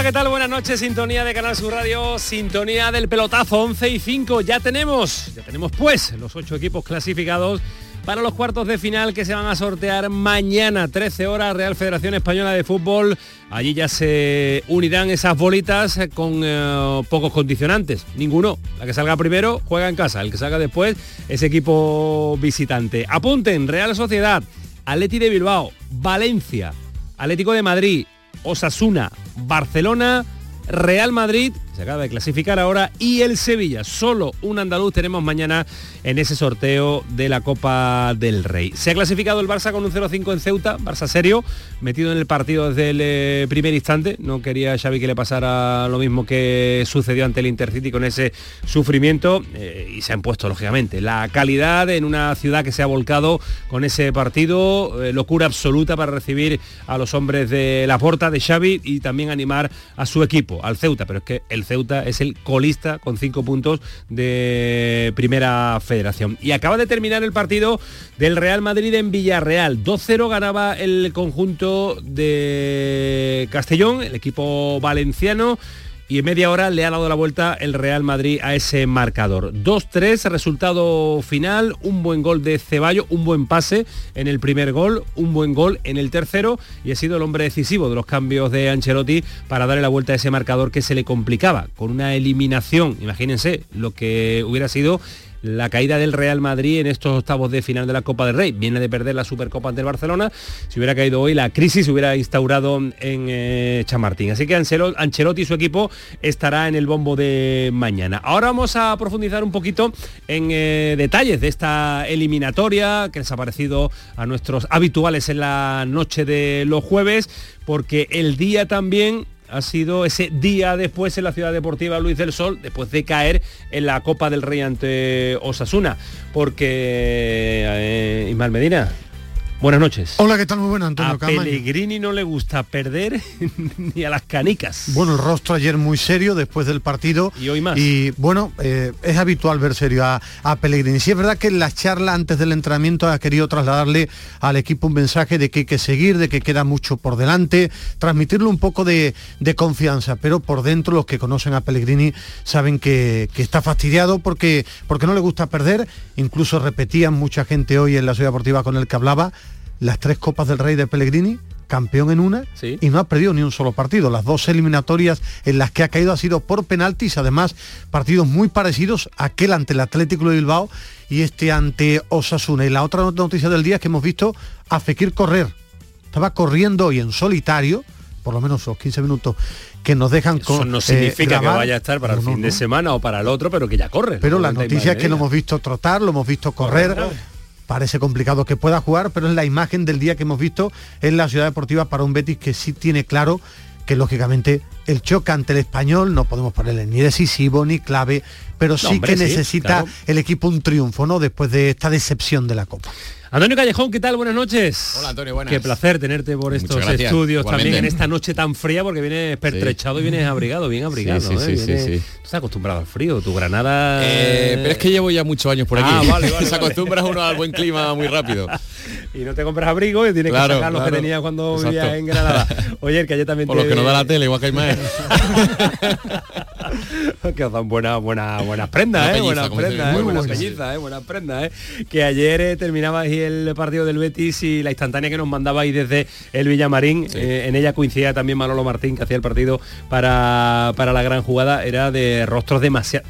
Hola, ¿qué tal? Buenas noches, sintonía de Canal Sur Radio, sintonía del pelotazo 11 y 5. Ya tenemos, ya tenemos pues los ocho equipos clasificados para los cuartos de final que se van a sortear mañana, 13 horas, Real Federación Española de Fútbol. Allí ya se unirán esas bolitas con eh, pocos condicionantes, ninguno. La que salga primero juega en casa, el que salga después es equipo visitante. Apunten, Real Sociedad, Atleti de Bilbao, Valencia, Atlético de Madrid, Osasuna, Barcelona, Real Madrid, se acaba de clasificar ahora, y el Sevilla. Solo un andaluz tenemos mañana en ese sorteo de la Copa del Rey. Se ha clasificado el Barça con un 0-5 en Ceuta, Barça serio, metido en el partido desde el eh, primer instante. No quería Xavi que le pasara lo mismo que sucedió ante el Intercity con ese sufrimiento eh, y se ha impuesto, lógicamente, la calidad en una ciudad que se ha volcado con ese partido, eh, locura absoluta para recibir a los hombres de la porta de Xavi y también animar a su equipo, al Ceuta, pero es que el Ceuta es el colista con cinco puntos de primera federación. Y acaba de terminar el partido del Real Madrid en Villarreal. 2-0 ganaba el conjunto de Castellón, el equipo valenciano y en media hora le ha dado la vuelta el Real Madrid a ese marcador. 2-3, resultado final, un buen gol de Ceballo, un buen pase en el primer gol, un buen gol en el tercero y ha sido el hombre decisivo de los cambios de Ancelotti para darle la vuelta a ese marcador que se le complicaba con una eliminación, imagínense lo que hubiera sido la caída del Real Madrid en estos octavos de final de la Copa del Rey. Viene de perder la Supercopa ante el Barcelona. Si hubiera caído hoy, la crisis se hubiera instaurado en eh, Chamartín. Así que Ancelotti y su equipo estará en el bombo de mañana. Ahora vamos a profundizar un poquito en eh, detalles de esta eliminatoria que les ha parecido a nuestros habituales en la noche de los jueves, porque el día también ha sido ese día después en la ciudad deportiva Luis del Sol, después de caer en la Copa del Rey ante Osasuna. Porque, eh, Ismael Medina, Buenas noches. Hola, ¿qué tal? Muy buenas, Antonio A Pellegrini no le gusta perder ni a las canicas. Bueno, el rostro ayer muy serio después del partido. Y hoy más. Y bueno, eh, es habitual ver serio a, a, Pellegrini. Sí es verdad que en la charla antes del entrenamiento ha querido trasladarle al equipo un mensaje de que hay que seguir, de que queda mucho por delante, transmitirle un poco de, de confianza, pero por dentro los que conocen a Pellegrini saben que, que, está fastidiado porque, porque no le gusta perder. Incluso repetían mucha gente hoy en la ciudad deportiva con el que hablaba las tres Copas del Rey de Pellegrini, campeón en una, ¿Sí? y no ha perdido ni un solo partido. Las dos eliminatorias en las que ha caído ha sido por penaltis, además partidos muy parecidos, aquel ante el Atlético de Bilbao y este ante Osasuna. Y la otra noticia del día es que hemos visto a Fekir correr. Estaba corriendo hoy en solitario, por lo menos los 15 minutos que nos dejan con, Eso no significa eh, que vaya a estar para el fin no, de semana o para el otro, pero que ya corre. Pero la noticia es que lo hemos visto trotar, lo hemos visto correr. Parece complicado que pueda jugar, pero es la imagen del día que hemos visto en la ciudad deportiva para un Betis que sí tiene claro que lógicamente el choque ante el español no podemos ponerle ni decisivo ni clave, pero sí no, hombre, que necesita sí, claro. el equipo un triunfo, ¿no? Después de esta decepción de la Copa. Antonio Callejón, ¿qué tal? Buenas noches. Hola Antonio, buenas. Qué placer tenerte por estos estudios Igualmente. también en esta noche tan fría porque vienes pertrechado sí. y vienes abrigado, bien abrigado. Sí, sí, ¿eh? sí, vienes... Tú estás acostumbrado al frío, tu Granada... Eh, pero es que llevo ya muchos años por aquí. Ah, vale, vale, Se acostumbra uno al buen clima muy rápido. y no te compras abrigo y tienes claro, que sacar los claro. que tenías cuando Exacto. vivías en Granada. Oye, que ayer también Por te... lo que nos da la tele, igual que hay más. que os dan buenas buena, buenas prendas, eh, buenas prendas, eh, buenas buenas, pellizas, eh, buenas prendas, eh. Que ayer eh, terminaba ahí el partido del Betis y la instantánea que nos mandaba ahí desde el Villamarín, Sí. eh, en ella coincidía también Manolo Martín que hacía el partido para, para la gran jugada, era de rostros demasiado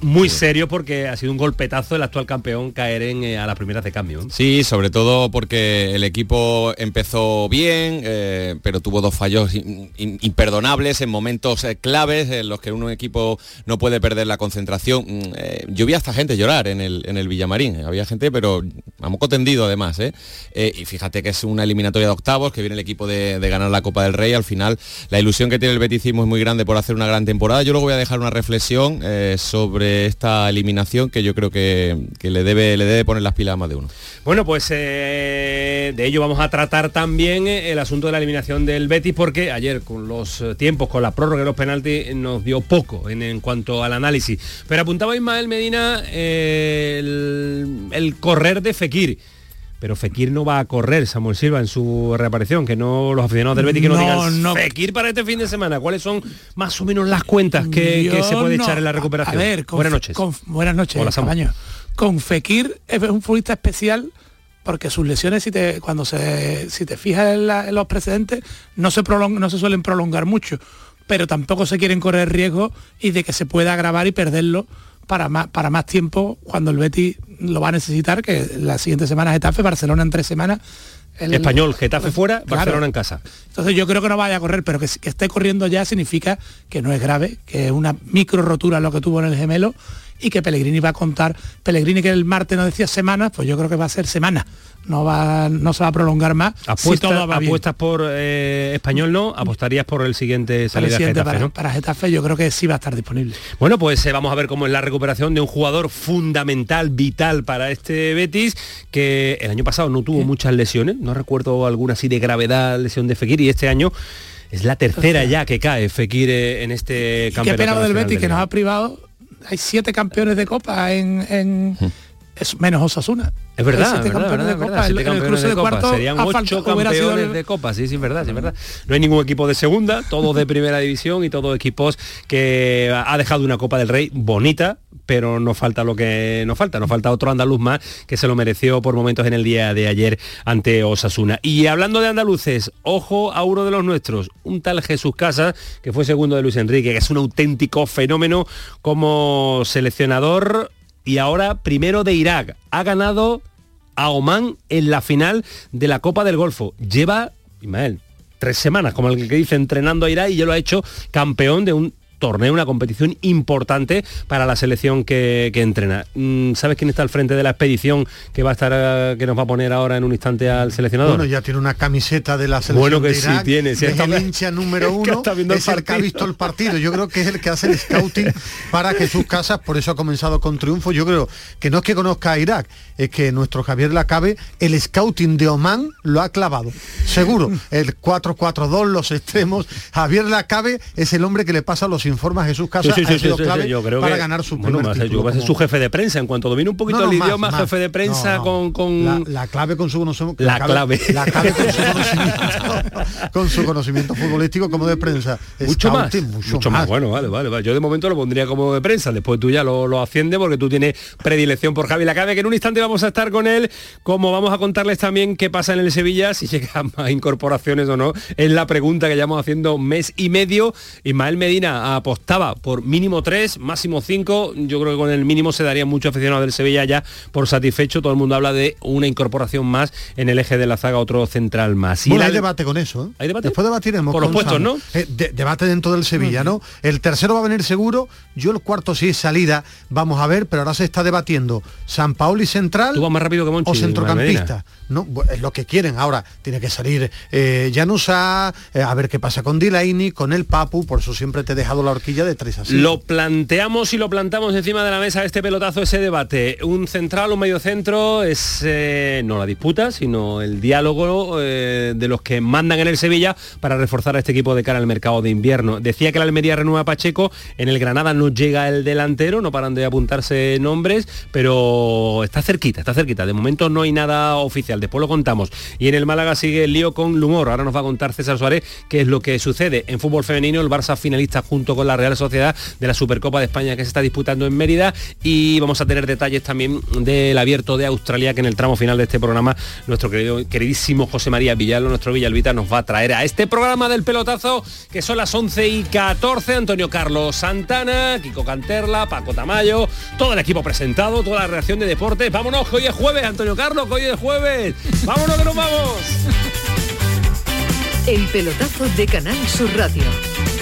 muy serio porque ha sido un golpetazo el actual campeón caer en, eh, a las primeras de cambio. ¿eh? Sí, sobre todo porque el equipo empezó bien, eh, pero tuvo dos fallos in- in- imperdonables en momentos eh, claves en los que un equipo no puede perder la concentración. Mm, yo vi a esta gente llorar en el, en el Villamarín. Había gente, pero a moco tendido además, y fíjate que es una eliminatoria de octavos, que viene el equipo de, ganar la Copa del Rey, al final la ilusión que tiene el beticismo es muy grande por hacer una gran temporada. Yo luego voy a dejar una reflexión sobre esta eliminación que yo creo que, le, debe, le debe poner las pilas a más de uno. Bueno, pues de ello vamos a tratar también el asunto de la eliminación del Betis, porque ayer con los tiempos, con la prórroga de los penaltis, nos dio poco en, cuanto al análisis. Pero apuntaba Ismael Medina el, correr de Fekir pero Fekir no va a correr, Samuel Silva, en su reaparición, que no los aficionados del Betis que no, digan Fekir para este fin de semana. ¿Cuáles son más o menos las cuentas que, se puede echar en la recuperación? A ver, buenas noches. buenas noches, Hola, Con Fekir es un futbolista especial porque sus lesiones, si te, cuando se, si te fijas en, los precedentes, no se, no se suelen prolongar mucho, pero tampoco se quieren correr riesgo y de que se pueda agravar y perderlo para más, para más tiempo cuando el Betis lo va a necesitar, que la siguiente semana Getafe, Barcelona en tres semanas. El, Español, Getafe fuera, Barcelona en casa. Entonces yo creo que no vaya a correr, pero que, que esté corriendo ya significa que no es grave, que es una micro rotura lo que tuvo en el gemelo y que Pellegrini va a contar. Pellegrini que el martes nos decía semanas, pues yo creo que va a ser semana. No, va, no se va a prolongar más. apuestas por eh, español no, apostarías por el siguiente salida Getafe, para, para, Getafe yo creo que sí va a estar disponible. Bueno, pues eh, vamos a ver cómo es la recuperación de un jugador fundamental, vital para este Betis, que el año pasado no tuvo muchas lesiones, no recuerdo alguna así de gravedad, lesión de Fekir, y este año es la tercera ya que cae Fekir eh, en este campeonato. Qué pena del Betis que nos ha privado hay siete campeones de Copa en, es menos Osasuna. Es verdad, campeones de Copa. Siete campeones de, Copa. Serían ocho campeones de Copa, sí, sí, es verdad, sí, es verdad. No hay ningún equipo de segunda, todos de primera división y todos equipos que ha dejado una Copa del Rey bonita, pero nos falta lo que nos falta, nos falta otro andaluz más que se lo mereció por momentos en el día de ayer ante Osasuna. Y hablando de andaluces, ojo a uno de los nuestros, un tal Jesús Casas, que fue segundo de Luis Enrique, que es un auténtico fenómeno como seleccionador y ahora primero de Irak. Ha ganado a Oman en la final de la Copa del Golfo. Lleva, Ismael, tres semanas, como el que dice, entrenando a Irak y ya lo ha hecho campeón de un torneo, una competición importante para la selección que, entrena. Mm, ¿Sabes quién está al frente de la expedición que va a estar eh, que nos va a poner ahora en un instante al seleccionador? Bueno, ya tiene una camiseta de la selección. Bueno que sí tiene, es el hincha número uno, es el, que ha visto el partido. Yo creo que es el que hace el scouting para que sus casas, por eso ha comenzado con triunfo. Yo creo que no es que conozca a Irak, es que nuestro Javier Lacabe, el scouting de Oman lo ha clavado. Seguro, el 4-4-2, los extremos. Javier Lacabe es el hombre que le pasa los informa Jesús Casas sí, sí, clave para ganar su bueno, Va a ser su jefe de prensa. En cuanto domine un poquito el idioma, jefe de prensa con, con... La, clave con su conocimiento. La, clave. La clave con su conocimiento, con su conocimiento futbolístico como de prensa. Mucho más. Mucho, más. Bueno, vale, vale, Yo de momento lo pondría como de prensa. Después tú ya lo, lo asciende porque tú tienes predilección por Javi Lacabe, que en un instante vamos a estar con él. Como vamos a contarles también qué pasa en el Sevilla, si llegan más incorporaciones o no. Es la pregunta que llevamos haciendo mes y medio. Ismael Medina apostado por mínimo tres, máximo cinco. Yo creo que con el mínimo se daría mucho aficionado del Sevilla ya por satisfecho. Todo el mundo habla de una incorporación más en el eje de la zaga, otro central más. Y hay debate con eso. ¿eh? ¿Hay debate? Después debatiremos. Por los puestos, ¿no? Eh, debate dentro del Sevilla, ¿no? El tercero va a venir seguro. Yo el cuarto sí es salida. Vamos a ver, pero ahora se está debatiendo San Paolo y Central. Tú vas más rápido que Monchi, O centrocampista. No, es lo que quieren. Ahora tiene que salir eh, eh, a ver qué pasa con Dilaini, con el Papu. Por eso siempre te he dejado la horquilla de tres así. Lo planteamos y lo plantamos encima de la mesa este pelotazo, ese debate. Un central, un medio centro, es no la disputa, sino el diálogo eh, de los que mandan en el Sevilla para reforzar a este equipo de cara al mercado de invierno. Decía que la Almería renueva a Pacheco, en el Granada no llega el delantero, no paran de apuntarse nombres, pero está cerquita, está cerquita. De momento no hay nada oficial, después lo contamos. Y en el Málaga sigue el lío con Lumor. Ahora nos va a contar César Suárez qué es lo que sucede. En fútbol femenino, el Barça finalista junto con la Real Sociedad de la Supercopa de España que se está disputando en Mérida y vamos a tener detalles también del abierto de Australia que en el tramo final de este programa nuestro querido, queridísimo José María Villalba, nuestro Villalvita, nos va a traer a este programa del pelotazo que son las 11 y 14, Antonio Carlos Santana, Kiko Canterla, Paco Tamayo, todo el equipo presentado, toda la reacción de deportes. Vámonos, hoy es jueves, Antonio Carlos, hoy es jueves. Vámonos que nos vamos. El pelotazo de Canal Sur Radio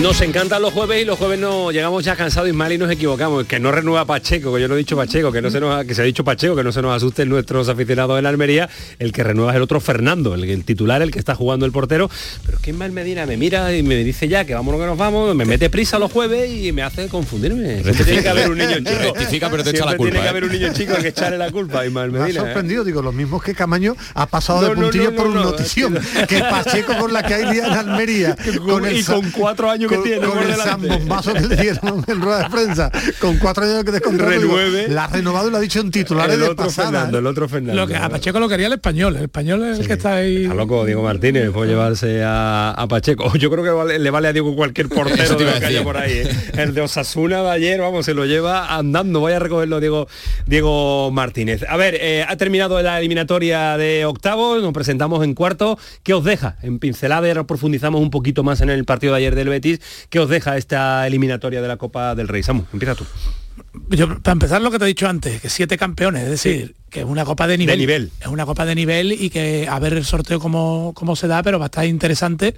Nos encantan los jueves y los jueves no llegamos ya cansados y mal y nos equivocamos. Que no renueva Pacheco, que yo no he dicho Pacheco, que no se nos ha- que se ha dicho Pacheco, que no se nos asusten nuestros aficionados en la Almería. El que renueva es el otro Fernando, el, el titular, el que está jugando el portero. Pero es que Ismael Medina me mira y me dice ya que vámonos que nos vamos, me mete prisa los jueves y me hace confundirme. Siempre tiene que haber un niño chico. Rectifica, pero te echa la Siempre culpa, Tiene que ¿eh? haber un niño chico que echarle la culpa a Ismael Me ha Medina. ¿eh? sorprendido, digo, lo mismo que Camaño ha pasado No, de no, no, por no, un no, notición. es que- Que Pacheco con la que hay día en Almería. Con- y con cuatro años que con- tiene Con por el zambombazo que le dieron en rueda de prensa. Con cuatro años que descontrol. Renueve. La ha renovado y lo ha dicho en titulares el de otro pasada. Fernando, el otro Fernando. Lo que a Pacheco lo quería el español. El español es el que está ahí. Está loco Diego Martínez por llevarse a, a Pacheco. Yo creo que vale- le vale a Diego cualquier portero de que haya por ahí. ¿eh? El de Osasuna de ayer, vamos, se lo lleva andando. Vaya a recogerlo Diego, Diego Martínez. A ver, eh, ha terminado la eliminatoria de octavos, nos presentamos en cuarto. ¿Qué os deja? En pincelada y ahora profundizamos un poquito más en el partido de ayer del Betis. ¿Qué os deja esta eliminatoria de la Copa del Rey? Samu, empieza tú. Yo, para empezar lo que te he dicho antes, que siete campeones, es decir, que es una copa de nivel. nivel. Es una copa de nivel y que a ver el sorteo cómo, cómo se da, pero va a estar interesante.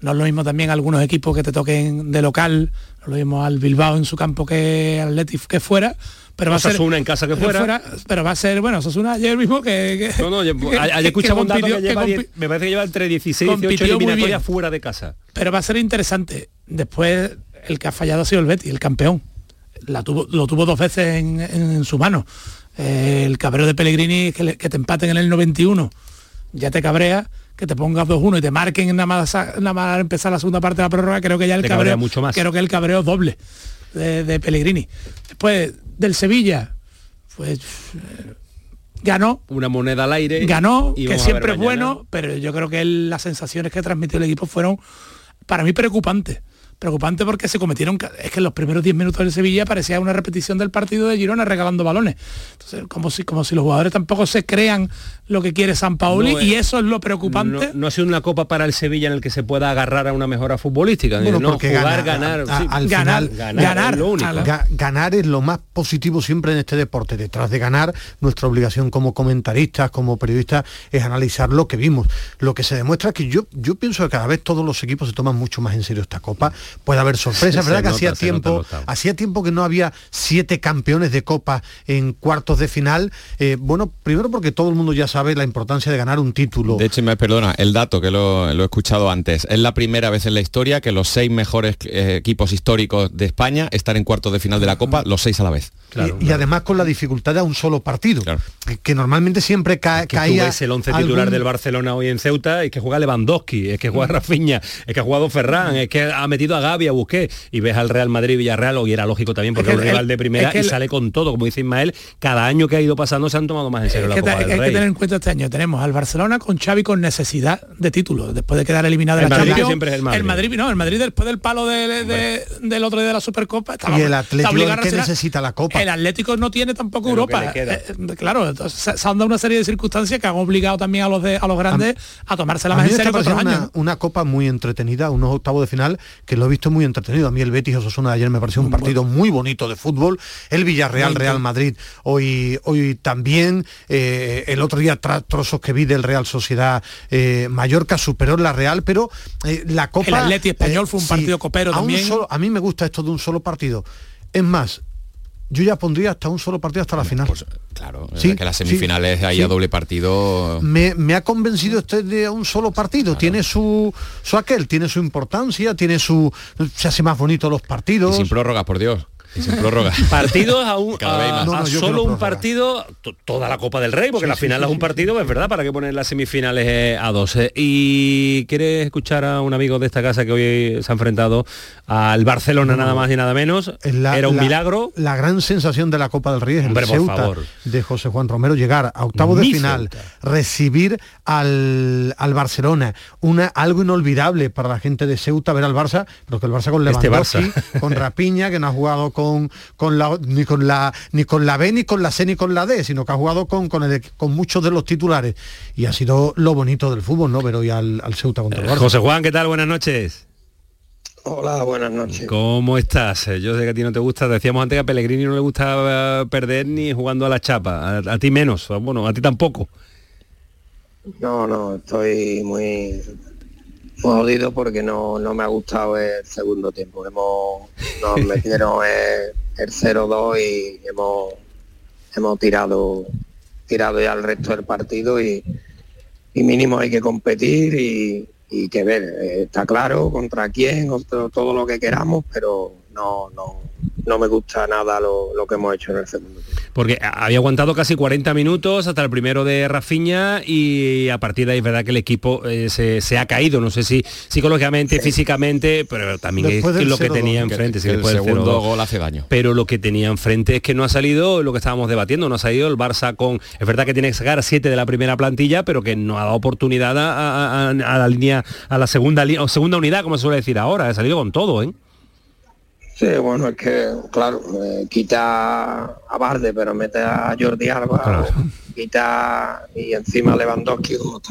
No es lo mismo también algunos equipos que te toquen de local, no es lo mismo al Bilbao en su campo que Atletic que fuera, pero va a ser Osasuna en casa que fuera. pero va a ser, bueno, Osasuna ayer mismo que... que- No, no, ayer que escuchamos un dato que lleva que diez- compi- me parece que lleva entre 16 y 18 compitió muy bien. eliminatorias fuera de casa. pero va a ser interesante. Después, el que ha fallado ha sido el Betis, el campeón. La tuvo, lo tuvo dos veces en, en- en su mano. Eh, el cabreo de Pellegrini, que, le- que te empaten en el 91, ya te cabrea, que te pongas 2-1 y te marquen nada más, nada más empezar la segunda parte de la prórroga, creo que ya el cabreo, mucho más. creo que el cabreo es doble de, de Pellegrini. Después, del Sevilla, pues eh, ganó, Una moneda al aire. ganó, que siempre es bueno, pero yo creo que las sensaciones que transmitió el equipo fueron para mí preocupantes. Preocupante porque se cometieron, es que en los primeros 10 minutos del Sevilla parecía una repetición del partido de Girona regalando balones. Entonces, como si, como si los jugadores tampoco se crean lo que quiere San Pauli No, y eso es lo preocupante. No, no ha sido una copa para el Sevilla en el que se pueda agarrar a una mejora futbolística. Bueno, no, porque jugar, gana- ganar. a- sí. al ganar, final- ganar, ganar, es lo único. Ga- ganar es lo más positivo siempre en este deporte. Detrás de ganar, nuestra obligación como comentaristas, como periodistas, es analizar lo que vimos. Lo que se demuestra es que yo, yo pienso que cada vez todos los equipos se toman mucho más en serio esta copa. Puede haber sorpresas, Se ¿verdad? que nota, hacía tiempo, hacía tiempo que no había siete campeones de copa en cuartos de final. Eh, bueno, primero porque todo el mundo ya sabe la importancia de ganar un título. De hecho, me perdona, el dato que lo, lo he escuchado antes, es la primera vez en la historia que los seis mejores eh, equipos históricos de España están en cuartos de final de la Copa, los seis a la vez. Claro, y, y además con la dificultad de un solo partido, Claro. que, que normalmente siempre ca- que tú caía ves el 11 titular algún- del Barcelona hoy en Ceuta, es que juega Lewandowski, es que juega Rafinha, es que ha jugado Ferran, es que ha metido a Gaby, a Busqué, y ves al Real Madrid Villarreal, o y era lógico también porque es, un rival de primera y sale con todo, como dice Ismael, cada año que ha ido pasando se han tomado más en serio la Copa del Hay que tener en cuenta este año, tenemos al Barcelona con Xavi con necesidad de títulos, después de quedar eliminado de la Madrid Champions. siempre es el Madrid. El Madrid, no, el Madrid después del palo de, de, del otro día de la Supercopa. Estaba, y el Atlético que necesita la Copa. El Atlético no tiene tampoco Europa. Eh, claro, entonces, se han dado una serie de circunstancias que han obligado también a los de, a los grandes a, a tomársela más en serio que una, años. una copa muy entretenida, unos octavos de final que lo visto muy entretenido. A mí el Betis Osasuna de ayer me pareció un partido muy bonito de fútbol. El Villarreal, Real Madrid, hoy, hoy también. Eh, el otro día trozos que vi del Real Sociedad eh, Mallorca superó la Real, pero eh, la Copa... El Atleti Español fue un partido copero a también. Solo, a mí me gusta esto de un solo partido. Es más, yo ya pondría hasta un solo partido hasta la final. Pues, claro, ¿Sí? que las semifinales sí, sí. a doble partido. Me, me, ha convencido este de un solo partido. Claro. Tiene su, su aquel, tiene su importancia, tiene su. se hace más bonito los partidos. Y sin prórrogas, por Dios. Y sin prórroga. Partidos a, un, a, no, no, a solo un partido, toda la Copa del Rey, porque sí, la final sí, es un partido, es verdad, para que poner las semifinales a 12. Y quieres escuchar a un amigo de esta casa que hoy se ha enfrentado al Barcelona nada más y nada menos. La, Era un la, milagro. La gran sensación de la Copa del Rey es el Hombre, Ceuta por favor. de José Juan Romero llegar a octavos de Mi final, Ceuta. recibir al, al, Barcelona, una algo inolvidable para la gente de Ceuta ver al Barça, pero que el Barça con Este Lewandowski, con Rapiña, que no ha jugado con, con la, ni con la ni con la B, ni con la C, ni con la D, sino que ha jugado con, con, el, con muchos de los titulares. Y ha sido lo bonito del fútbol, ¿no? Ver hoy al, al Ceuta contra el Barça. José Juan, ¿qué tal? Buenas noches. Hola, buenas noches. ¿Cómo estás? Yo sé que a ti no te gusta, decíamos antes que a Pellegrini no le gusta perder ni jugando a la chapa, a, a ti menos, bueno, a ti tampoco. No, no, estoy muy jodido porque no, no me ha gustado el segundo tiempo. Hemos, nos metieron el, el 0-2 y hemos, hemos tirado, tirado ya el resto del partido y, y mínimo hay que competir y, y que ver, eh, está claro contra quién, contra todo lo que queramos, pero no, no, no me gusta nada lo, lo, que hemos hecho en el segundo tiempo. Porque había aguantado casi 40 minutos hasta el primero de Rafiña y a partir de ahí es verdad que el equipo eh, se, se, ha caído, no sé si psicológicamente, sí. físicamente, pero también es lo que tenía enfrente. Que, que el segundo gol hace daño. Pero lo que tenía enfrente es que no ha salido lo que estábamos debatiendo, no ha salido el Barça con... Es verdad que tiene que sacar a siete de la primera plantilla, pero que no ha dado oportunidad a, a, a, a la línea, a la segunda, o segunda unidad, como se suele decir ahora, ha salido con todo, ¿eh? Sí, bueno, es que, claro, eh, quita a Barde, pero mete a Jordi Alba, claro. quita y encima Lewandowski, todo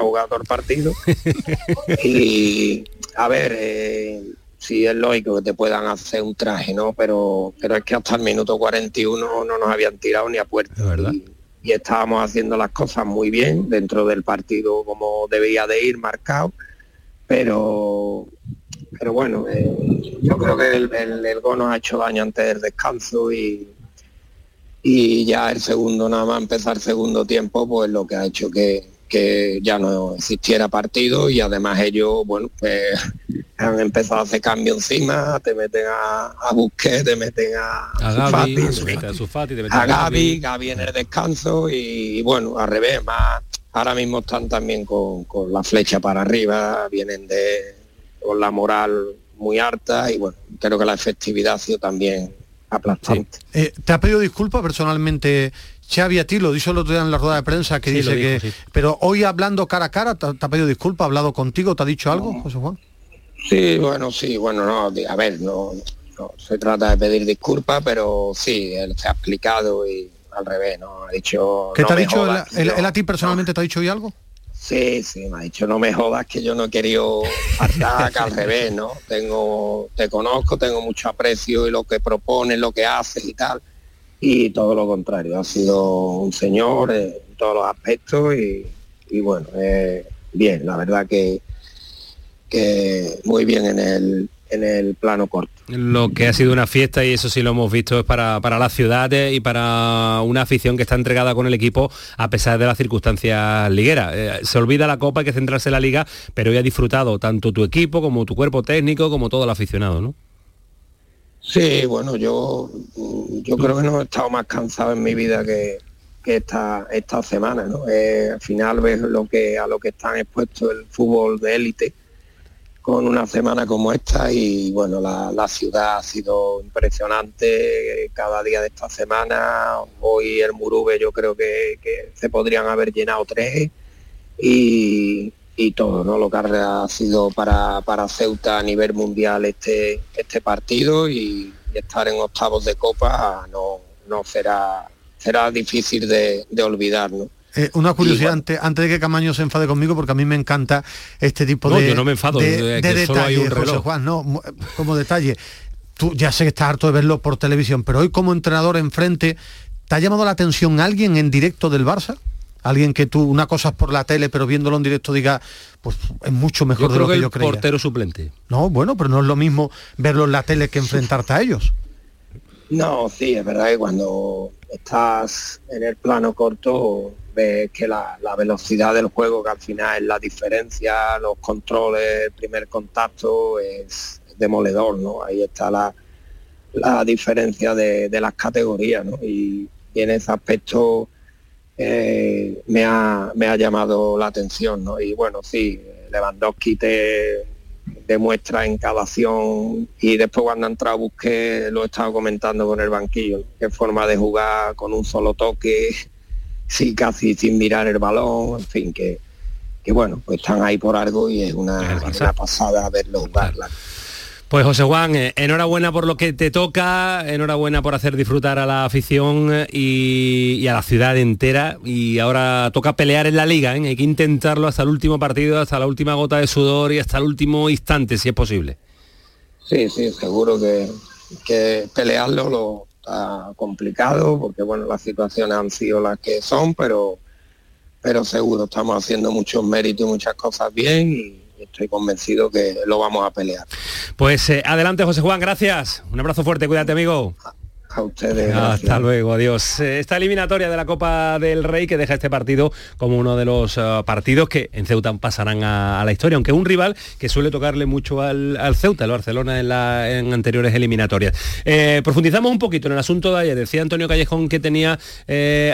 jugado todo el partido. y, a ver, eh, sí es lógico que te puedan hacer un traje, ¿no? Pero, pero es que hasta el minuto 41 no nos habían tirado ni a puerta. ¿verdad? Y, y estábamos haciendo las cosas muy bien dentro del partido como debía de ir marcado pero pero bueno eh, yo creo que el, el, el, gol nos ha hecho daño antes del descanso y y ya el segundo nada más empezar el segundo tiempo pues lo que ha hecho que, que ya no existiera partido y además ellos bueno pues han empezado a hacer cambio encima te meten a, a Busquets te meten a, a Gaby, Sufati, a, Sufati, te a Gaby, Gaby en el descanso y, y bueno al revés más ahora mismo están también con, con, la flecha para arriba, vienen de con la moral muy alta y bueno, creo que la efectividad ha sido también aplastante. Sí. Eh, ¿Te ha pedido disculpas personalmente Xavi a ti? Lo dijo el otro día en la rueda de prensa que sí, dice dijo, que... Sí. Pero hoy hablando cara a cara, ¿te, te ha pedido disculpas? ¿Ha hablado contigo? ¿Te ha dicho algo, no. José Juan? Sí, bueno, sí, bueno, no, a ver, no, no se trata de pedir disculpas, pero sí, él se ha explicado y al revés, ¿no? Ha dicho... ¿Qué no te ha dicho? Jodas, él, a ti personalmente no. te ha dicho hoy algo? Sí, sí, me ha dicho, no me jodas que yo no he querido atacar al revés, ¿no? Tengo, te conozco, tengo mucho aprecio y lo que propones, lo que haces y tal. Y todo lo contrario, ha sido un señor en todos los aspectos y, y bueno, eh, bien, la verdad que, que muy bien en el, en el plano corto. Lo que ha sido una fiesta, y eso sí lo hemos visto, es para, para la ciudad y para una afición que está entregada con el equipo a pesar de las circunstancias ligueras. Eh, se olvida la Copa, hay que centrarse en la Liga, pero hoy ha disfrutado tanto tu equipo como tu cuerpo técnico, como todo el aficionado, ¿no? Sí, bueno, yo, yo creo que no he estado más cansado en mi vida que, que esta, esta semana, ¿no? Eh, al final ves lo que, a lo que están expuestos el fútbol de élite con una semana como esta y bueno, la, ciudad ha sido impresionante cada día de esta semana. Hoy el Murube yo creo que, se podrían haber llenado tres y, todo, ¿no? Lo que ha sido para, para Ceuta a nivel mundial este, este partido y, estar en octavos de copa no, no será, será difícil de, de olvidar, ¿no? Eh, una curiosidad antes, de que Camaño se enfade conmigo, porque a mí me encanta este tipo de, no me enfado, de, detalles, José Juan, no, como detalle. Tú ya sé que estás harto de verlo por televisión, pero hoy como entrenador enfrente, ¿te ha llamado la atención alguien en directo del Barça? Alguien que tú, una cosa es por la tele, pero viéndolo en directo diga, pues es mucho mejor de lo que, yo creía. portero suplente. No, bueno, pero no es lo mismo verlo en la tele que enfrentarte a ellos. No, sí, es verdad que cuando estás en el plano corto ves que la, velocidad del juego, que al final es la diferencia, los controles, el primer contacto, es demoledor, ¿no? Ahí está la, diferencia de, las categorías, ¿no? Y, en ese aspecto eh, me, ha, me ha llamado la atención, ¿no? Y bueno, sí, Lewandowski te demuestra en cada acción y después cuando ha entrado busqué, lo he estado comentando con el banquillo, qué forma de jugar con un solo toque, sí, casi sin mirar el balón, en fin, que, que bueno, pues están ahí por algo y es una, pasada verlo jugar. Pues José Juan, eh, enhorabuena por lo que te toca, enhorabuena por hacer disfrutar a la afición eh, y, a la ciudad entera. Y ahora toca pelear en la liga, ¿eh? hay que intentarlo hasta el último partido, hasta la última gota de sudor y hasta el último instante, si es posible. Sí, sí, seguro que, que pelearlo lo está complicado, porque bueno, las situaciones han sido las que son, pero, pero seguro estamos haciendo muchos méritos y muchas cosas bien y estoy convencido que lo vamos a pelear. Pues eh, adelante José Juan, gracias. Un abrazo fuerte, cuídate amigo. A ustedes. Hasta luego, adiós. Eh, esta eliminatoria de la Copa del Rey que deja este partido como uno de los eh, partidos que en Ceuta pasarán a, la historia, aunque un rival que suele tocarle mucho al, Ceuta, el Barcelona en, la, en anteriores eliminatorias. Eh, profundizamos un poquito en el asunto de ayer. Decía Antonio Callejón que tenía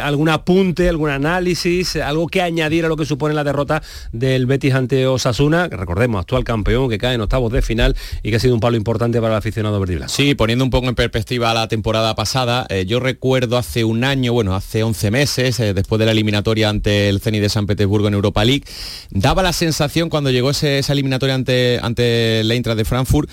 algún apunte, algún análisis, algo que añadir a lo que supone la derrota del Betis ante Osasuna, que recordemos, actual campeón que cae en octavos de final y que ha sido un palo importante para el aficionado verde Sí, poniendo un poco en perspectiva la temporada pasada. Eh, yo recuerdo hace un año, bueno, hace 11 meses, eh, después de la eliminatoria ante el Zenit de San Petersburgo en Europa League, daba la sensación cuando llegó esa eliminatoria ante, ante el Eintracht de Frankfurt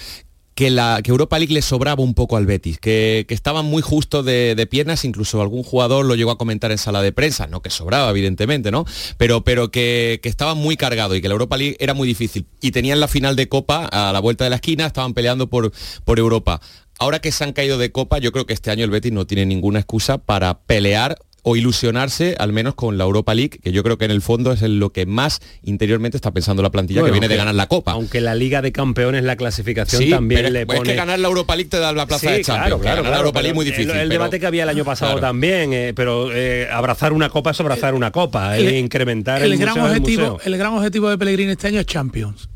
que, la, que Europa League le sobraba un poco al Betis, que, estaban muy justos de, piernas, incluso algún jugador lo llegó a comentar en sala de prensa, no que sobraba, evidentemente, ¿no? Pero, pero que, que estaban muy cargados y que la Europa League era muy difícil. Y tenían la final de Copa a la vuelta de la esquina, estaban peleando por, por Europa. Ahora que se han caído de copa, yo creo que este año el Betis no tiene ninguna excusa para pelear o ilusionarse al menos con la Europa League, que yo creo que en el fondo es lo que más interiormente está pensando la plantilla que viene de ganar la Copa. Aunque la Liga de Campeones, la clasificación también le pone... Es que ganar la Europa League te da la plaza de Champions, claro, ganar la Europa League muy difícil. El, debate que había el año pasado también, eh, pero eh, abrazar una copa es abrazar una copa, el, incrementar el, gran objetivo, El gran objetivo de Pellegrini este año es Champions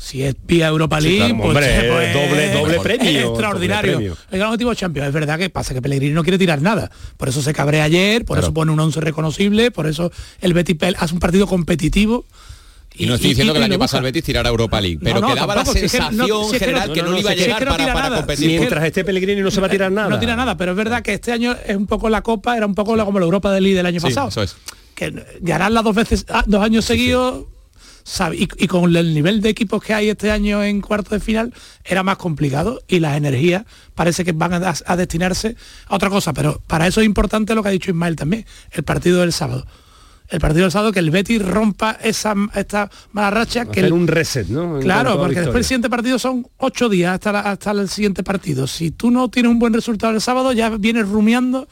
si es vía Europa League, pues, pues, doble, doble premio. extraordinario. El gran objetivo Champions. Es verdad que pasa que Pellegrini no quiere tirar nada. Por eso se cabrea ayer, por eso pone un 11 reconocible, por eso el Betis hace un partido competitivo. Y, no estoy diciendo que el año pasado el Betis tirara Europa League, pero que daba la sensación general que no, iba a llegar para, para, competir. Mientras este Pellegrini no se va a tirar nada. No tira nada, pero es verdad que este año es un poco la Copa, era un poco la, como la Europa del League del año pasado. Eso es. Que ganarla dos veces, ah, dos años seguidos y, con el nivel de equipos que hay este año en cuarto de final era más complicado y las energías parece que van a, destinarse a otra cosa, pero para eso es importante lo que ha dicho Ismael también, el partido del sábado. El partido del sábado que el Betis rompa esa esta mala racha que el, un reset no claro porque después el siguiente partido son ocho días hasta hasta el siguiente partido. Si tú no tienes un buen resultado el sábado ya vienes rumiando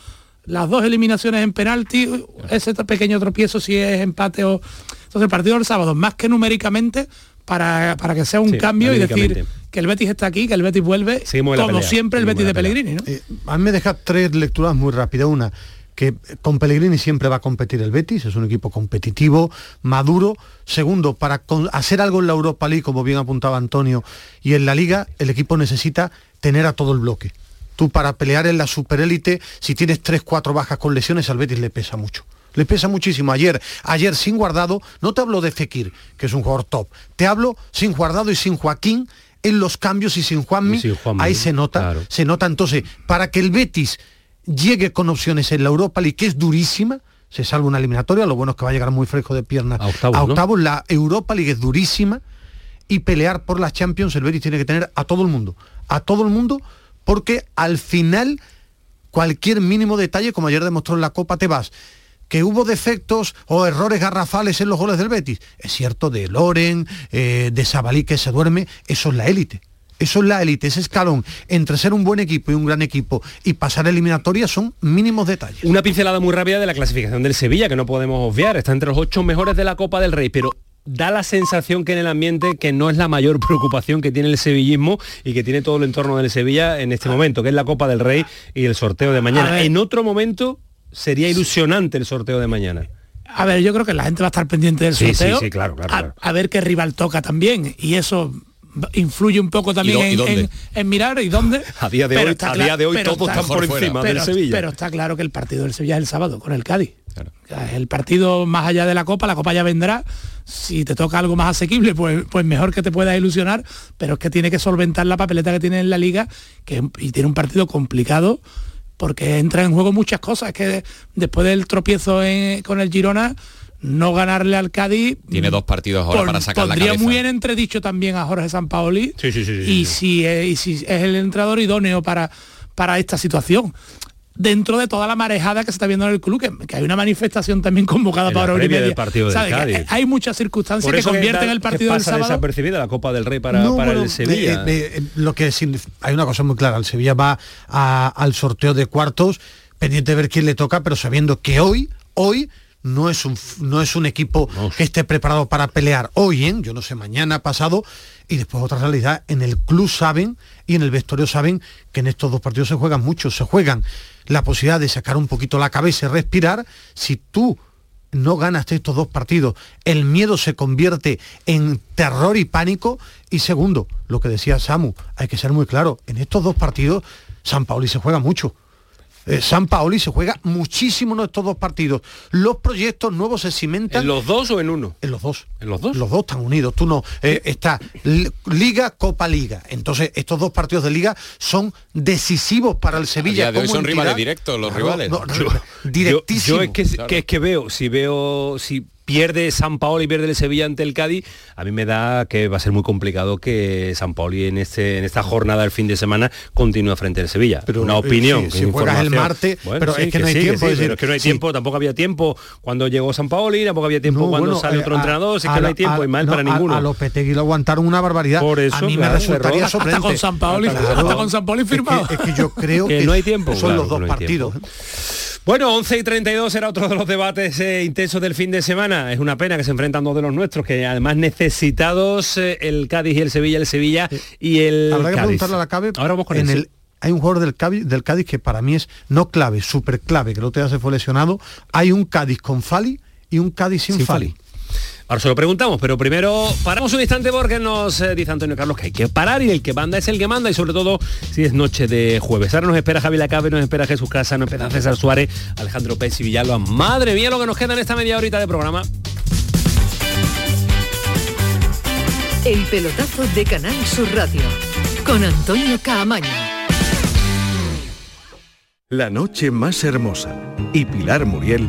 las dos eliminaciones en penalti ese pequeño tropiezo si es empate o entonces el partido del sábado, más que numéricamente, para, para que sea un cambio y decir que el Betis está aquí, que el Betis vuelve, como siempre el Betis de Pellegrini. Eh, a mí me deja tres lecturas muy rápidas. Una, que con Pellegrini siempre va a competir el Betis, es un equipo competitivo, maduro. Segundo, para hacer algo en la Europa League, como bien apuntaba Antonio, y en la Liga, el equipo necesita tener a todo el bloque. Tú para pelear en la superélite, si tienes tres, cuatro bajas con lesiones, al Betis le pesa mucho le pesa muchísimo. Ayer, ayer sin guardado, no te hablo de Fekir, que es un jugador top, te hablo sin guardado y sin Joaquín en los cambios y sin Juanmi, ahí se nota, se nota. Entonces, para que el Betis llegue con opciones en la Europa League, que es durísima, se salva una eliminatoria, lo bueno es que va a llegar muy fresco de piernas a octavos, la Europa League es durísima y pelear por las Champions el Betis tiene que tener a todo el mundo, a todo el mundo, porque al final cualquier mínimo detalle, como ayer demostró en la Copa, te vas que hubo defectos o errores garrafales en los goles del Betis. Es cierto, de Loren, eh, de Sabalí que se duerme, eso es la élite. Eso es la élite, ese escalón entre ser un buen equipo y un gran equipo y pasar eliminatoria son mínimos detalles. Una pincelada muy rápida de la clasificación del Sevilla, que no podemos obviar, está entre los ocho mejores de la Copa del Rey, pero da la sensación que en el ambiente que no es la mayor preocupación que tiene el sevillismo y que tiene todo el entorno del Sevilla en este momento, que es la Copa del Rey y el sorteo de mañana. En otro momento sería ilusionante el sorteo de mañana. A ver, yo creo que la gente va a estar pendiente del sorteo. Sí, sí, claro, claro, A, ver qué rival toca también. Y eso influye un poco también en, mirar y dónde. A día de hoy, a día de hoy todos están por encima del Sevilla. Pero está claro que el partido del Sevilla es el sábado con el Cádiz. El partido más allá de la Copa, la Copa ya vendrá. Si te toca algo más asequible, pues, pues mejor que te puedas ilusionar, pero es que tiene que solventar la papeleta que tiene en la liga que, y tiene un partido complicado porque entra en juego muchas cosas. Es que después del tropiezo con el Girona, no ganarle al Cádiz. Tiene dos partidos ahora para sacar la cabeza. muy bien entredicho también a Jorge Sampaoli. Sí, sí, sí, y, si, y si es el entrenador idóneo para, para esta situación dentro de toda la marejada que se está viendo en el club, que, hay una manifestación también convocada para hora y media. Partido hay muchas circunstancias que convierten el partido del sábado. desapercibida la Copa del Rey para, el Sevilla. Eh, eh, lo que hay una cosa muy clara, el Sevilla va al sorteo de cuartos, pendiente de ver quién le toca, pero sabiendo que hoy, hoy no es un, no es un equipo que esté preparado para pelear hoy, ¿eh? yo no sé, mañana, pasado, y después otra realidad, en el club saben y en el vestuario saben que en estos dos partidos se juegan mucho, se juegan la posibilidad de sacar un poquito la cabeza y respirar, si tú no ganas estos dos partidos, el miedo se convierte en terror y pánico. Y segundo, lo que decía Samu, hay que ser muy claro, en estos dos partidos San Pauli se juega mucho. Eh, San Paoli se juega muchísimo en estos dos partidos. Los proyectos nuevos se cimentan. ¿En los dos o en uno? En los dos. ¿En los dos? Los dos están unidos. Tú no. Eh, está Liga, Copa, Liga. Entonces, estos dos partidos de Liga son decisivos para el Sevilla. Ya son rivales directos los rivales. directísimos. Yo, es que, que, es que veo, si veo, si pierde San Paolo y pierde el Sevilla ante el Cádiz, a mí me da que va a ser muy complicado que San Paolo en, este, en esta jornada del fin de semana continúe frente al Sevilla. Pero una opinión. Si, juegas el martes, pero es que, no hay tiempo. es que no hay tiempo, tampoco había tiempo cuando llegó San Paolo y tampoco había tiempo cuando sale otro entrenador, es que no hay tiempo y mal para ninguno. A, los Petegui lo aguantaron una barbaridad. Por eso, a mí me resultaría sorprendente. Hasta con San Paolo, hasta con San Paolo firmado. Es que, yo creo que, no hay tiempo. Son los dos partidos. Bueno, 11 y 32 era otro de los debates eh, intensos del fin de semana. Es una pena que se enfrentan dos de los nuestros, que además necesitados eh, el Cádiz y el Sevilla, el Sevilla y el Habrá que preguntarle a la Cabe. Ahora vamos con el, hay un jugador del Cádiz, del Cádiz que para mí es no clave, súper clave, que el otro día se fue lesionado. Hay un Cádiz con Fali y un Cádiz sin, Fali. Ahora se lo preguntamos, pero primero paramos un instante porque nos eh, dice Antonio Carlos que hay que parar y el que manda es el que manda y sobre todo si es noche de jueves. Ahora nos espera Javi Lacabe, nos espera Jesús Casa, nos espera César Suárez, Alejandro Pérez y Villalba. Madre mía lo que nos queda en esta media horita de programa. El pelotazo de Canal Sur Radio con Antonio Caamaño. La noche más hermosa y Pilar Muriel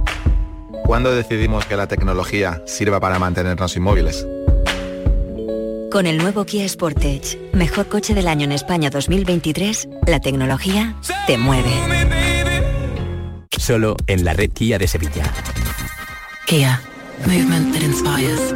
¿Cuándo decidimos que la tecnología sirva para mantenernos inmóviles? Con el nuevo Kia Sportage, mejor coche del año en España 2023, la tecnología te mueve. Solo en la red Kia de Sevilla. Kia. Movement that inspires.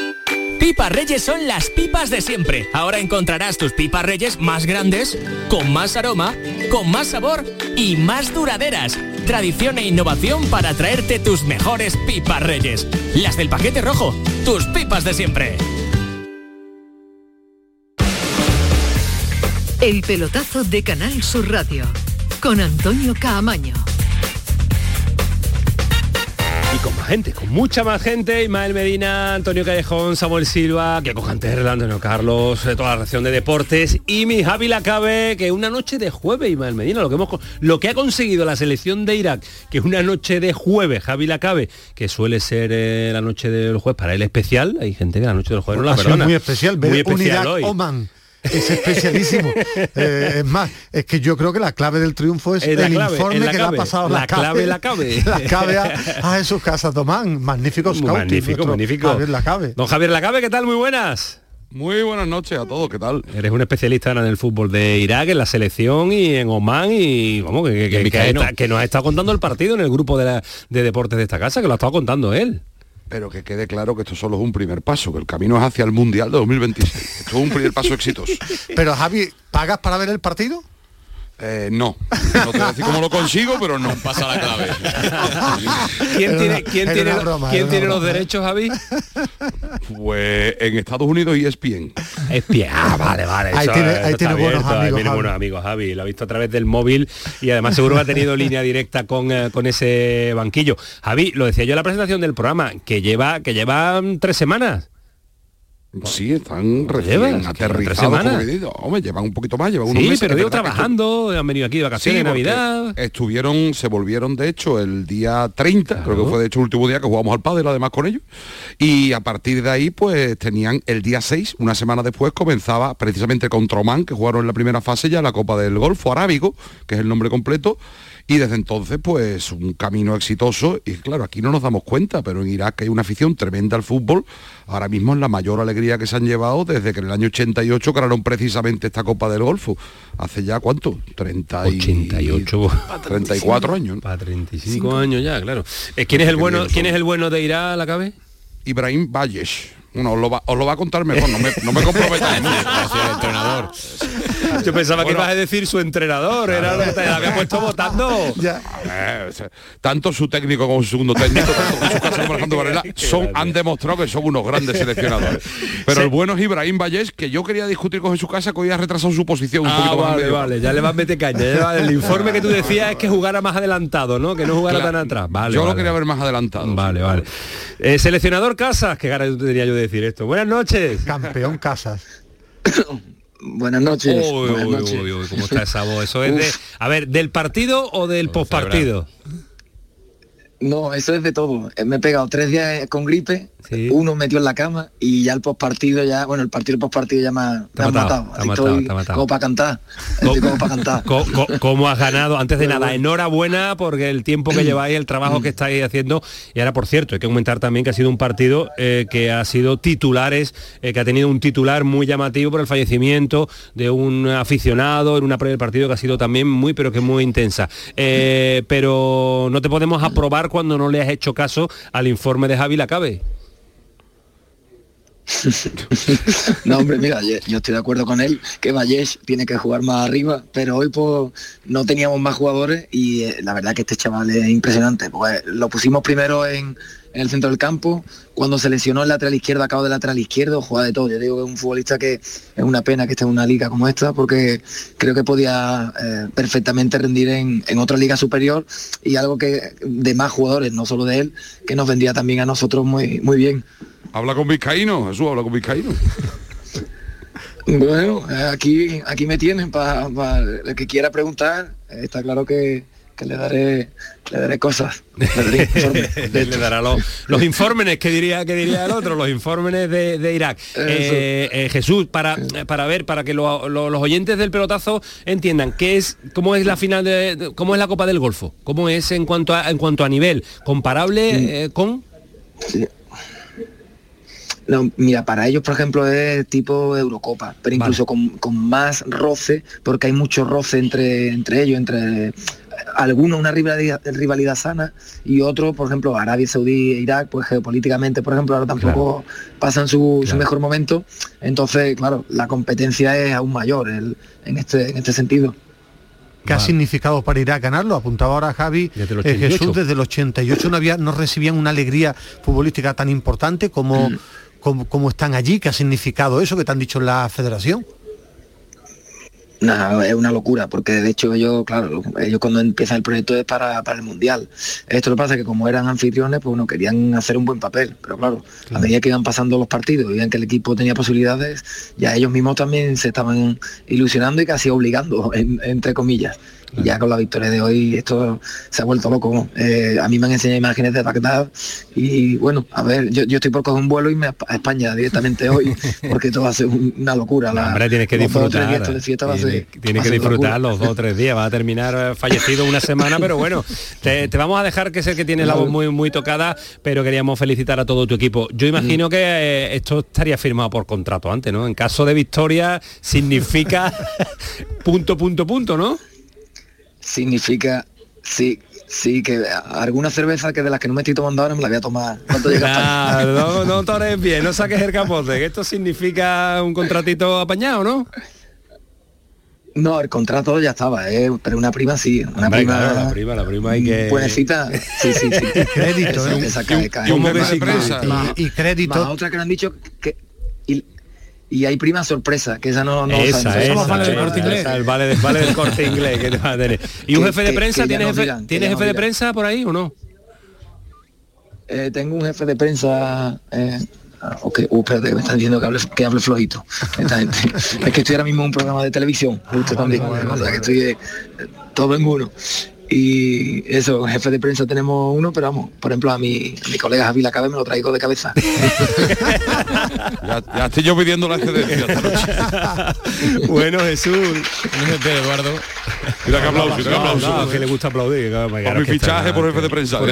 Pipas Reyes son las pipas de siempre. Ahora encontrarás tus pipas Reyes más grandes, con más aroma, con más sabor y más duraderas. Tradición e innovación para traerte tus mejores pipas Reyes. Las del paquete rojo, tus pipas de siempre. El pelotazo de Canal Sur Radio con Antonio Caamaño. Con más gente, con mucha más gente, Ismael Medina, Antonio Callejón, Samuel Silva, que Antonio Antonio Carlos, eh, toda la reacción de deportes y mi Javi Lacabe, que una noche de jueves, Ismael Medina, lo que, hemos, lo que ha conseguido la selección de Irak, que es una noche de jueves, Javi Lacabe, que suele ser eh, la noche del jueves para él especial, hay gente que la noche del jueves no la perdona. Muy especial, muy especial hoy. Oman es especialísimo. Eh, es más, es que yo creo que la clave del triunfo es, el informe que le ha pasado la, clave, la cabe. La cabe a, a Jesús Casa Tomán. Magnífico scouting. Magnífico, magnífico. Javier Lacabe. Don Javier Lacabe, ¿qué tal? Muy buenas. Muy buenas noches a todos, ¿qué tal? Eres un especialista en el fútbol de Irak, en la selección y en Oman y vamos, que, que, nos ha estado contando el partido en el grupo de, la, de deportes de esta casa, que lo ha estado contando él pero que quede claro que esto solo es un primer paso, que el camino es hacia el Mundial de 2026. Esto es un primer paso exitoso. Pero Javi, ¿pagas para ver el partido? Eh, no, no te voy a decir cómo lo consigo, pero no. Pasa la clave. ¿Quién tiene, quién tiene, ¿quién tiene los derechos, Javi? Pues en Estados Unidos y ESPN. ESPN, ah, vale, vale. Ahí tiene, ahí tiene buenos amigos. tiene buenos amigos, Javi. Lo ha visto a través del móvil y además seguro que ha tenido línea directa con, eh, con ese banquillo. Javi, lo decía yo en la presentación del programa, que lleva, que llevan tres semanas. Sí, están recién aterrizados, Hombre, llevan un poquito más, llevan unos sí, pero trabajando, han venido aquí de vacaciones de Navidad. Estuvieron, se volvieron de hecho el día 30, creo que fue de hecho el último día que jugamos al pádel además con ellos. Y a partir de ahí, pues tenían el día 6, una semana después, comenzaba precisamente contra Oman, que jugaron en la primera fase ya la Copa del Golfo Arábigo, que es el nombre completo, y desde entonces pues un camino exitoso. Y claro, aquí no nos damos cuenta, pero en Irak hay una afición tremenda al fútbol, ahora mismo es la mayor alegría que se han llevado desde que en el año 88 ganaron precisamente esta Copa del Golfo, hace ya cuánto, 30 88 34 años. Para 35 años ya, claro. Eh, ¿Quién es el bueno, quién es el bueno de Irak, la cabe? Ibrahim Valles bueno, os lo, va, os lo va a contar mejor, no me, no me comprometáis. el entrenador. Yo pensaba que ibas a decir su entrenador, era lo que te había puesto votando. Ya. tanto su técnico como su segundo técnico, tanto su casa como Alejandro Varela, son, han demostrado que son unos grandes seleccionadores. Pero el bueno es Ibrahim Vallés, que yo quería discutir con su casa, que hoy ha retrasado su posición un ah, poquito vale, más. Vale, ya le vas a meter caña. el informe que tú decías es que jugara más adelantado, ¿no? Que no jugara tan atrás. Vale, yo lo quería ver más adelantado. Vale, vale. Eh, seleccionador Casas, qué cara tenía yo de decir esto. Buenas noches. Campeón Casas. Buenas noches. ¿Cómo está esa voz? Eso es de. A ver, ¿del partido o del postpartido? No, eso es de todo. Me he pegado tres días con gripe uno metió en la cama y ya el postpartido ya, bueno, el partido postpartido ya me, ha, matado. Como para cantar. como para cantar. ¿Cómo, has ganado? Antes de nada, enhorabuena porque el tiempo que lleváis, el trabajo que estáis haciendo. Y ahora, por cierto, hay que comentar también que ha sido un partido eh, que ha sido titulares, eh, que ha tenido un titular muy llamativo por el fallecimiento de un aficionado en una previa del partido que ha sido también muy, pero que muy intensa. Eh, pero no te podemos aprobar cuando no le has hecho caso al informe de Javi Lacabe. no, hombre, mira, yo, estoy de acuerdo con él que Vallés tiene que jugar más arriba, pero hoy pues no teníamos más jugadores y eh, la verdad que este chaval es impresionante. Pues, lo pusimos primero en, el centro del campo, cuando se lesionó el lateral izquierdo, acabo de lateral izquierdo, juega de todo. Yo digo que es un futbolista que es una pena que esté en una liga como esta, porque creo que podía eh, perfectamente rendir en, otra liga superior y algo que de más jugadores, no solo de él, que nos vendría también a nosotros muy bien. Habla con Vizcaíno, Jesús, habla con Vizcaíno. Bueno, aquí, aquí me tienen para el que quiera preguntar. Está claro que, le daré le daré cosas. Le, dará los, los informes que diría que diría el otro los informes de, Irak. Eh, eh, Jesús para para ver para que los oyentes del pelotazo entiendan qué es cómo es la final de cómo es la Copa del Golfo cómo es en cuanto a en cuanto a nivel comparable eh, con mira, para ellos, por ejemplo, es tipo Eurocopa, pero incluso con, más roce, porque hay mucho roce entre, entre ellos, entre algunos una rivalidad, rivalidad sana y otros, por ejemplo, Arabia Saudí e Irak, pues geopolíticamente, por ejemplo, ahora tampoco pasan su, mejor momento. Entonces, claro, la competencia es aún mayor en, este, en este sentido. ¿Qué ha significado para Irak ganarlo? Apuntaba ahora Javi eh, Jesús desde el 88 no, había, no recibían una alegría futbolística tan importante como, como, están allí. ¿Qué ha significado eso que te han dicho en la federación? Nada, es una locura, porque de hecho ellos, claro, ellos cuando empiezan el proyecto es para, el Mundial. Esto lo pasa que como eran anfitriones, pues bueno, querían hacer un buen papel, pero claro, a medida que iban pasando los partidos, veían que el equipo tenía posibilidades, ya ellos mismos también se estaban ilusionando y casi obligando, entre comillas. Y ya con la victoria de hoy esto se ha vuelto loco. Eh, a mí me han enseñado imágenes de Bagdad y bueno, a ver, yo, estoy por coger un vuelo y me a España directamente hoy porque esto va a ser una locura. La, hombre, tienes que disfrutar. Tienes, que disfrutar los dos o tres días. Va a terminar eh, fallecido una semana, pero bueno, te, vamos a dejar que sé que tiene la voz muy, muy tocada, pero queríamos felicitar a todo tu equipo. Yo imagino que eh, esto estaría firmado por contrato antes, ¿no? En caso de victoria significa punto, punto, punto, ¿no? Significa, sí, sí, que alguna cerveza que de las que no me estoy tomando ahora me la voy a tomar. no, no tores bien, no saques el capote, que esto significa un contratito apañado, ¿no? No, el contrato ya estaba, ¿eh? pero una prima sí. Una prima, la prima, la prima hay que... Buenecita, sí, sí, sí. Y crédito, ¿eh? y, crédito. otra que han dicho que y hay prima sorpresa, que esa no, no esa, esa, vale del corte inglés. el vale, del corte inglés que te va a tener. ¿Y un jefe de prensa? ¿Tienes jefe, ¿tienes jefe de prensa por ahí o no? Eh, tengo un jefe de prensa eh, ok, uh, espérate, me están diciendo que hable, que hable flojito. es que estoy ahora mismo en un programa de televisión, justo también. O sea, que estoy eh, todo en uno y eso, jefe de prensa tenemos uno, pero vamos, por ejemplo, a mi, mi colega Javi Lacabe me lo traigo de cabeza. ya, estoy yo pidiendo la excedencia esta noche. bueno, Jesús, Eduardo. Mira que aplauso, mira que aplauso. que le gusta aplaudir. Por mi fichaje por jefe de prensa.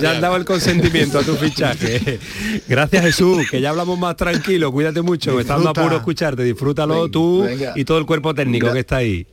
ya, han dado el consentimiento a tu fichaje. Gracias Jesús, que ya hablamos más tranquilo, cuídate mucho, Disfruta. estando apuro escucharte, disfrútalo tú y todo el cuerpo técnico que está ahí.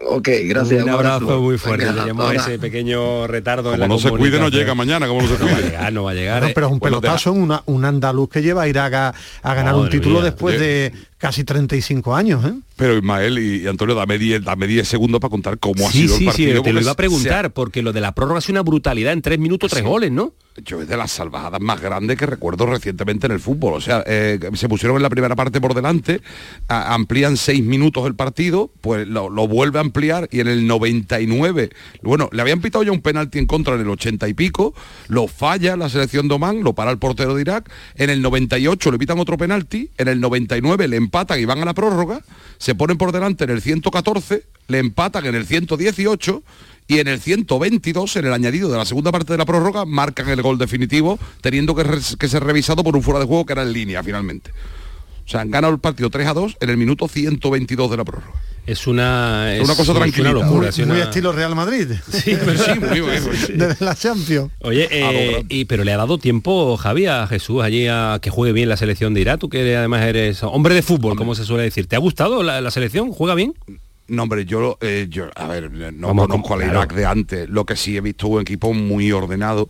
Ok, gracias. Un abrazo muy fuerte. Tenemos ese pequeño retardo en la no se cuide, no llega mañana, como no se cuide. No va a llegar, no va a llegar. pero es un pelotazo, una, un andaluz que lleva a ir a, a ganar un título después de casi 35 años. ¿eh? Pero Ismael y, Antonio, dame 10 dame segundos para contar cómo ha sido el partido. Sí, te lo iba a preguntar, porque lo de la prórroga es una brutalidad en tres minutos, tres goles, ¿no? Yo es de las salvajadas más grandes que recuerdo recientemente en el fútbol. O sea, eh, se pusieron en la primera parte por delante, amplían seis minutos el partido, pues lo, vuelve a ampliar y en el 99, bueno, le habían pitado ya un penalti en contra en el 80 y pico, lo falla la selección de Oman, lo para el portero de Irak, en el 98 le pitan otro penalti, en el 99 le empatan y van a la prórroga, se ponen por delante en el 114, le empatan en el 118 y en el 122, en el añadido de la segunda parte de la prórroga, marcan el gol definitivo, teniendo que, ser revisado por un fuera de juego que era en línea finalmente. O sea, han ganado el partido 3 a 2 en el minuto 122 de la prórroga es una es, una cosa tranquila locura muy, estilo Real Madrid. Sí, pero sí muy desde la Champions. Oye eh, y pero le ha dado tiempo Javi a Jesús allí a que juegue bien la selección de Irak tú que además eres hombre de fútbol como se suele decir. Te ha gustado la, selección juega bien no, hombre, yo, eh, yo a ver, no conozco al Irak de antes. Lo que sí he visto un equipo muy ordenado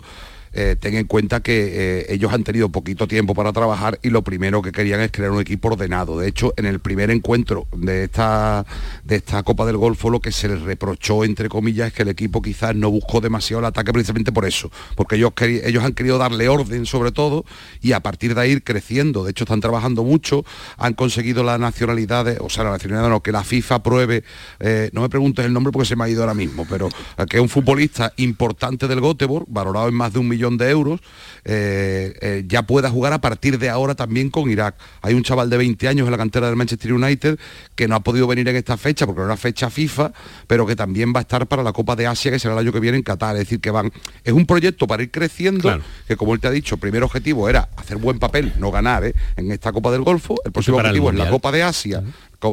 eh, ten en cuenta que eh, ellos han tenido poquito tiempo para trabajar y lo primero que querían es crear un equipo ordenado. De hecho, en el primer encuentro de esta, de esta Copa del Golfo lo que se les reprochó, entre comillas, es que el equipo quizás no buscó demasiado el ataque precisamente por eso, porque ellos, ellos han querido darle orden sobre todo y a partir de ahí ir creciendo. De hecho, están trabajando mucho, han conseguido la nacionalidad, o sea, la nacionalidad no, que la FIFA apruebe, eh, no me preguntes el nombre porque se me ha ido ahora mismo, pero que es un futbolista importante del Göteborg, valorado en más de un millón millón de euros, eh, eh, ya pueda jugar a partir de ahora también con Irak. Hay un chaval de 20 años en la cantera del Manchester United que no ha podido venir en esta fecha porque era una fecha FIFA, pero que también va a estar para la Copa de Asia que será el año que viene en Qatar. Es decir, que van. Es un proyecto para ir creciendo, que como él te ha dicho, el primer objetivo era hacer buen papel, no ganar ¿eh? en esta Copa del Golfo. El próximo objetivo es la Copa de Asia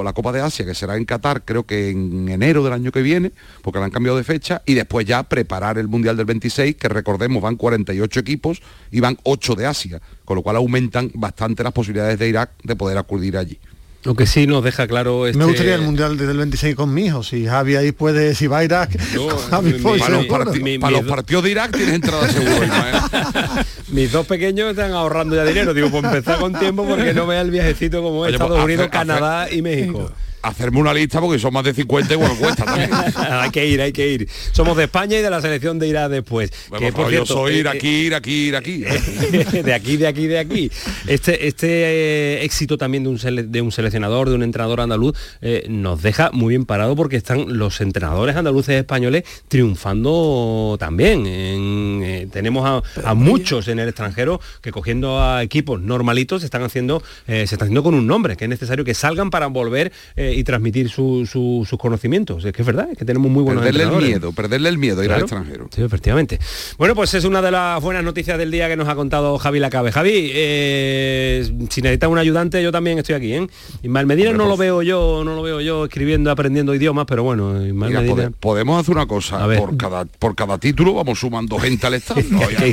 la Copa de Asia, que será en Qatar, creo que en enero del año que viene, porque la han cambiado de fecha, y después ya preparar el Mundial del 26, que recordemos van 48 equipos y van 8 de Asia, con lo cual aumentan bastante las posibilidades de Irak de poder acudir allí. Lo que sí nos deja claro este... Me gustaría el Mundial del 26 con mi hijo, si Javi ahí puede, si va a Irak, para, los partidos de Irak tienes entrada segura. Mis dos pequeños están ahorrando ya dinero, digo, pues empezar con tiempo porque no vea el viajecito como Estados pues, Unidos, Canadá y México hacerme una lista porque son más de 50 y bueno, cuesta también. hay que ir, hay que ir. Somos de España y de la selección de Irak después. que, por yo soy ir aquí, ir aquí, ir aquí. de aquí, de aquí, de aquí. Este, este eh, éxito también de un, de un seleccionador, de un entrenador andaluz, eh, nos deja muy bien parado porque están los entrenadores andaluces españoles triunfando también. Eh, tenemos a, muchos en el extranjero que cogiendo a equipos normalitos se están haciendo, se están haciendo con un nombre, que es necesario que salgan para volver y transmitir sus conocimientos. Es que es verdad, es que tenemos muy buenos Perderle el miedo, perderle el miedo ir al extranjero. Sí, efectivamente. Bueno, pues es una de las buenas noticias del día que nos ha contado Javi Lacabe. Javi, eh, si necesitas un ayudante, yo también estoy aquí, ¿eh? Ismael Medina no lo veo yo, no lo veo yo escribiendo, aprendiendo idiomas, pero bueno, podemos hacer una cosa, por cada, por cada título vamos sumando gente al Estado.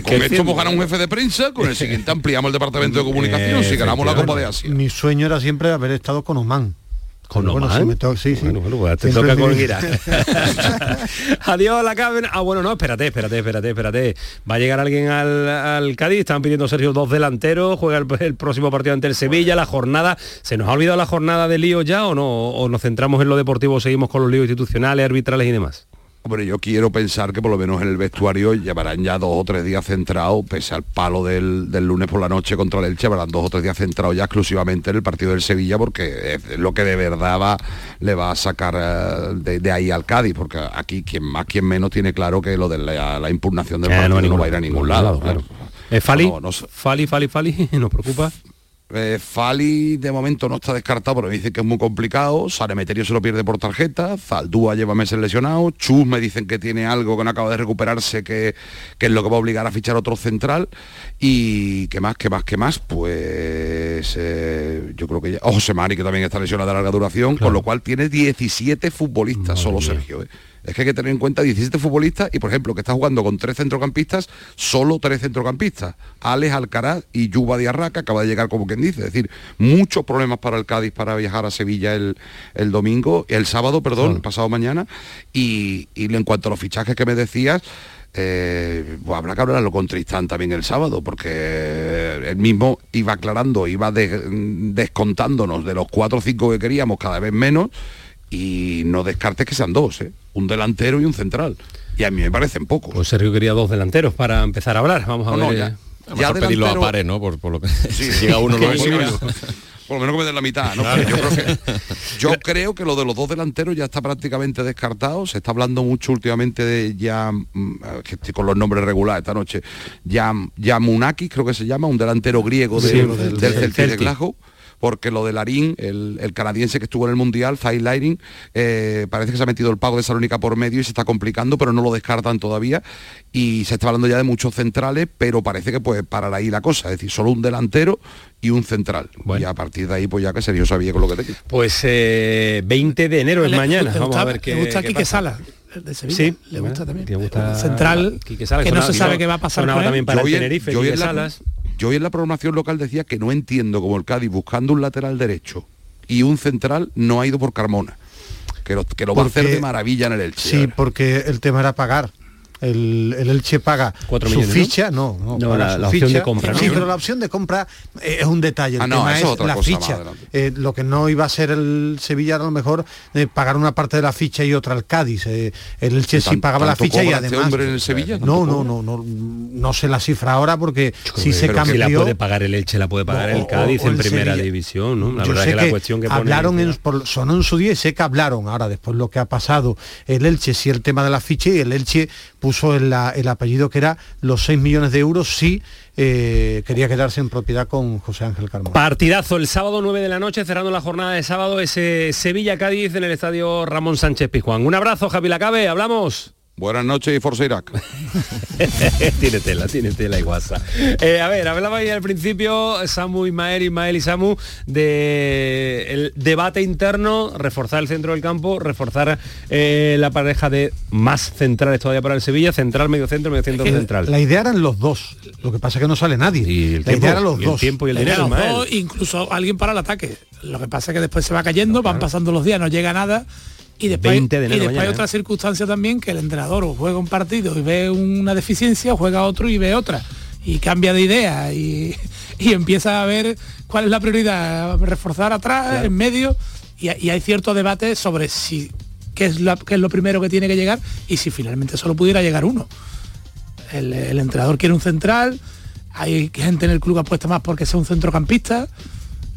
con esto hemos ganado un jefe de prensa, con el siguiente ampliamos el departamento de comunicación, si ganamos la Copa de Asia. Mi sueño era siempre haber estado con Oman. Con bueno, sí, sí. Bueno, bueno, pues te toca con Adiós la cabina. Ah, bueno, no, espérate, espérate, espérate, espérate. Va a llegar alguien al, Cádiz, están pidiendo Sergio dos delanteros, juega el, próximo partido ante el Sevilla, la jornada. ¿Se nos ha olvidado la jornada de lío ya o no? ¿O nos centramos en lo deportivo, seguimos con los líos institucionales, arbitrales y demás? Hombre, yo quiero pensar que por lo menos en el vestuario llevarán ya dos o tres días centrados, pese al palo del, lunes por la noche contra el Elche, llevarán dos o tres días centrados ya exclusivamente en el partido del Sevilla, porque es lo que de verdad va, le va a sacar eh, de, ahí al Cádiz, porque aquí quien más, quien menos tiene claro que lo de la, impugnación del partido no, va a ir a ningún lado. Fali, Fali, Fali, Fali, nos preocupa. Eh, Fali de momento no está descartado, pero me dice que es muy complicado. Saremeterio se lo pierde por tarjeta. Zaldúa lleva meses lesionado. Chus me dicen que tiene algo que no acaba de recuperarse, que, es lo que va a obligar a fichar otro central. Y qué más, qué más, qué más. Pues eh, yo creo que ya. José Mari, que también está lesionado de larga duración, con lo cual tiene 17 futbolistas, solo Sergio. ¿eh? Es que hay que tener en cuenta 17 futbolistas y por ejemplo que está jugando con tres centrocampistas, solo tres centrocampistas, Alex Alcaraz y Yuba Diarraca, acaba de llegar como quien dice, es decir, muchos problemas para el Cádiz para viajar a Sevilla el, domingo, el sábado, perdón, pasado mañana, y, en cuanto a los fichajes que me decías, eh, pues habrá que hablarlo con Tristán también el sábado, porque él mismo iba aclarando, iba descontándonos de los cuatro o cinco que queríamos cada vez menos, y no descartes que sean dos, ¿eh? un delantero y un central. Y a mí me parecen pocos. Pues Sergio quería dos delanteros para empezar a hablar. Vamos a ver. ya. Vamos a pedirlo a pares, ¿no? Por, lo que si llega uno lo por lo menos que me den la mitad, ¿no? Yo, creo que, lo de los dos delanteros ya está prácticamente descartado. Se está hablando mucho últimamente de ya, mm, con los nombres regulares esta noche, ya, Munaki, creo que se llama, un delantero griego del, del, de Glasgow porque lo de Larín, el, canadiense que estuvo en el Mundial, Zay eh, parece que se ha metido el pago de Salónica por medio y se está complicando, pero no lo descartan todavía. Y se está hablando ya de muchos centrales, pero parece que puede parar ahí la cosa, es decir, solo un delantero y un central. Y a partir de ahí, pues ya que serio sabía con lo que tenía. Pues 20 eh, de enero es mañana. Vamos a ver qué. Me gusta Quique Sala de Sevilla. Sí, le gusta también. central que no se sabe qué va a pasar. también para Tenerife, Salas yo hoy en la programación local decía que no entiendo cómo el Cádiz buscando un lateral derecho y un central no ha ido por Carmona. Que lo, que lo va a hacer de maravilla en el Elche. Sí, porque el tema era pagar el, el Elche paga su ficha, no, no, la, opción de compra. Sí, pero la opción de compra eh, es un detalle. El ah, tema es, la ficha. Eh, lo que no iba a ser el Sevilla a lo mejor eh, pagar una parte de la ficha y otra al Cádiz. el Elche sí pagaba la ficha y este además. hombre en el Sevilla? No, no, no, no, no sé la cifra ahora porque si se cambió. Si la puede pagar el Elche, la puede pagar el Cádiz en primera división, ¿no? La verdad que, la cuestión que hablaron en, sonó en su día y sé que hablaron. Ahora después lo que ha pasado el Elche sí el tema de la ficha y el Elche puso puso el, el apellido que era los 6 millones de euros si eh, quería quedarse en propiedad con José Ángel Carmona. Partidazo el sábado 9 de la noche, cerrando la jornada de sábado, ese Sevilla-Cádiz en el estadio Ramón Sánchez Pizjuán. Un abrazo, Javi Lacabe, hablamos. Buenas noches y Forza Irak. tiene tela, tiene tela y guasa. Eh, a ver, hablaba ahí al principio Samu Ismael, Ismael y Samu de el debate interno, reforzar el centro del campo, reforzar eh, la pareja de más centrales todavía para el Sevilla, central, medio centro, medio centro central. La idea eran los dos, lo que pasa es que no sale nadie. Y el la idea eran los y dos. El tiempo y el dinero, Los Ismael. dos, incluso alguien para el ataque. Lo que pasa es que después se va cayendo, van pasando los días, no llega nada. Y después, 20 de y después mañana, hay ¿eh? otra circunstancia también que el entrenador juega un partido y ve una deficiencia, juega otro y ve otra. Y cambia de idea y, y empieza a ver cuál es la prioridad, reforzar atrás, en medio, y, y hay cierto debate sobre si qué es, la- qué es lo primero que tiene que llegar y si finalmente solo pudiera llegar uno. El, el entrenador quiere un central, hay gente en el club que apuesta más porque sea un centrocampista.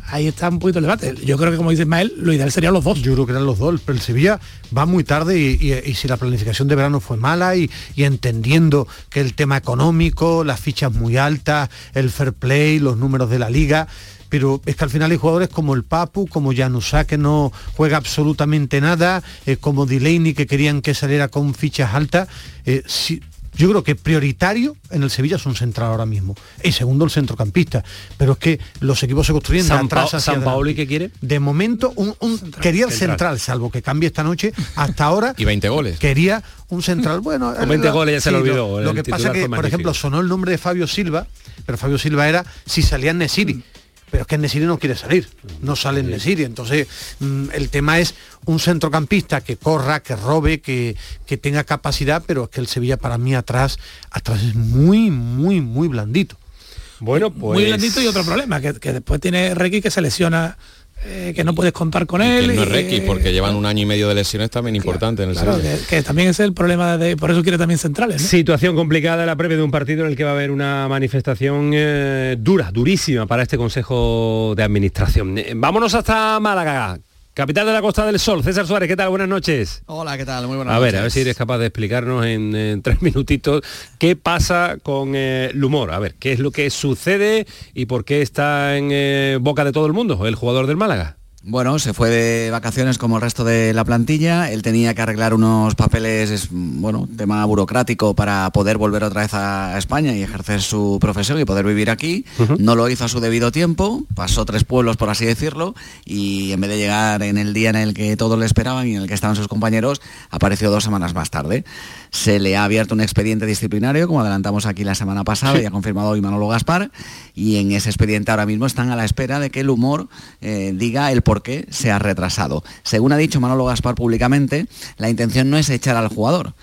Ahí está un poquito el debate. Yo creo que como dice Ismael, lo ideal serían los dos. Yo creo que eran los dos, pero el Sevilla va muy tarde y, si la planificación de verano fue mala y, entendiendo que el tema económico, las fichas muy altas, el fair play, los números de la liga, pero es que al final hay jugadores como el Papu, como Janusá que no juega absolutamente nada, eh, como Delaney que querían que saliera con fichas altas. eh, yo creo que prioritario en el Sevilla es un central ahora mismo. Y segundo el centrocampista. Pero es que los equipos se construyen de San, atrás Pa- hacia San adelante. Paoli, ¿qué quiere? De momento, un, un- quería el Central. central. salvo que cambie esta noche. Hasta ahora Y 20 goles. quería un central. Bueno, Con 20 la- goles ya se lo- olvidó, Lo, que pasa titular que, por magnífico. ejemplo, sonó el nombre de Fabio Silva, pero Fabio Silva era si salía en Nesiri. Pero es que Nesiri no quiere salir, no sale en Nesiri. Entonces, mm, el tema es un centrocampista que corra, que robe, que, que tenga capacidad, pero es que el Sevilla para mí atrás, atrás es muy, muy, muy blandito. Bueno, pues... Muy blandito y otro problema, que, que después tiene Requi que se lesiona, eh, que no puedes contar con él. Que no es Requi, porque llevan un año y medio de lesiones también importante en el claro, que, que también es el problema de. Por eso quiere también centrales. ¿no? Situación complicada la previa de un partido en el que va a haber una manifestación eh, dura, durísima para este Consejo de Administración. Eh, vámonos hasta Málaga, capital de la Costa del Sol. César Suárez, ¿qué tal? Buenas noches. Hola, ¿qué tal? Muy buenas A ver, noches. a ver si eres capaz de explicarnos en, en tres minutitos qué pasa con eh, el humor. A ver, qué es lo que sucede y por qué está en eh, boca de todo el mundo el jugador del Málaga. Bueno, se fue de vacaciones como el resto de la plantilla. Él tenía que arreglar unos papeles, es, bueno, tema burocrático para poder volver otra vez a España y ejercer su profesión y poder vivir aquí. No lo hizo a su debido tiempo, pasó tres pueblos, por así decirlo, y en vez de llegar en el día en el que todos le esperaban y en el que estaban sus compañeros, apareció dos semanas más tarde. Se le ha abierto un expediente disciplinario, como adelantamos aquí la semana pasada, y ha confirmado hoy Manolo Gaspar, y en ese expediente ahora mismo están a la espera de que el humor eh, diga el por qué se ha retrasado. Según ha dicho Manolo Gaspar públicamente, la intención no es echar al jugador.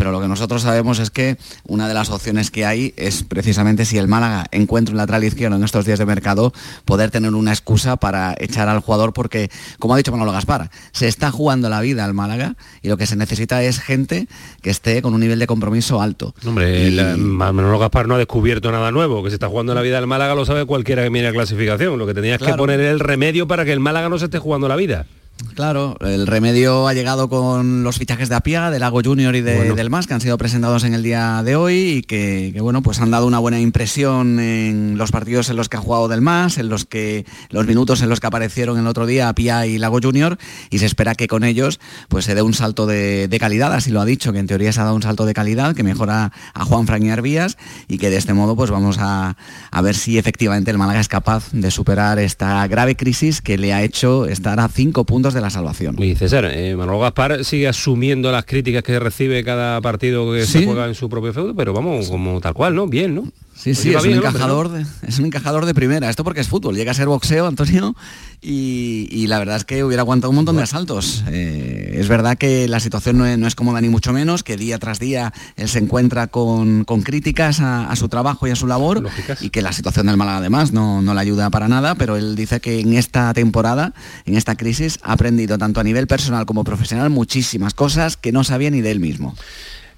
Pero lo que nosotros sabemos es que una de las opciones que hay es precisamente si el Málaga encuentra un lateral izquierdo en estos días de mercado, poder tener una excusa para echar al jugador porque, como ha dicho Manolo Gaspar, se está jugando la vida al Málaga y lo que se necesita es gente que esté con un nivel de compromiso alto. Hombre, Y- Manolo Gaspar no ha descubierto nada nuevo, que se está jugando la vida del Málaga lo sabe cualquiera que mire la clasificación. Lo que tenías que poner es el remedio para que el Málaga no se esté jugando la vida. Claro, el remedio ha llegado con los fichajes de Apiaga, del Lago Junior y de- Bueno. del MAS, que han sido presentados en el día de hoy y que, que, bueno, pues han dado una buena impresión en los partidos en los que ha jugado del MAS, en los que los minutos en los que aparecieron el otro día Apia y Lago Junior, y se espera que con ellos pues se dé un salto de, de calidad, así lo ha dicho, que en teoría se ha dado un salto de calidad, que mejora a Juan Fran y Arbías y que de este modo pues vamos a, a ver si efectivamente el Málaga es capaz de superar esta grave crisis que le ha hecho estar a cinco puntos de la salvación. Y César, eh, Manolo Gaspar sigue asumiendo las críticas que recibe cada partido que se juega en su propio feudo, pero vamos, como tal cual, ¿no? Bien, ¿no? Sí, sí, es un, encajador de, es un encajador de primera. Esto porque es fútbol, llega a ser boxeo, Antonio, y, y la verdad es que hubiera aguantado un montón de asaltos. Eh, es verdad que la situación no es, no es cómoda ni mucho menos, que día tras día él se encuentra con, con críticas a, a su trabajo y a su labor, y que la situación del Málaga además no, no le ayuda para nada, pero él dice que en esta temporada, en esta crisis, ha aprendido tanto a nivel personal como profesional muchísimas cosas que no sabía ni de él mismo.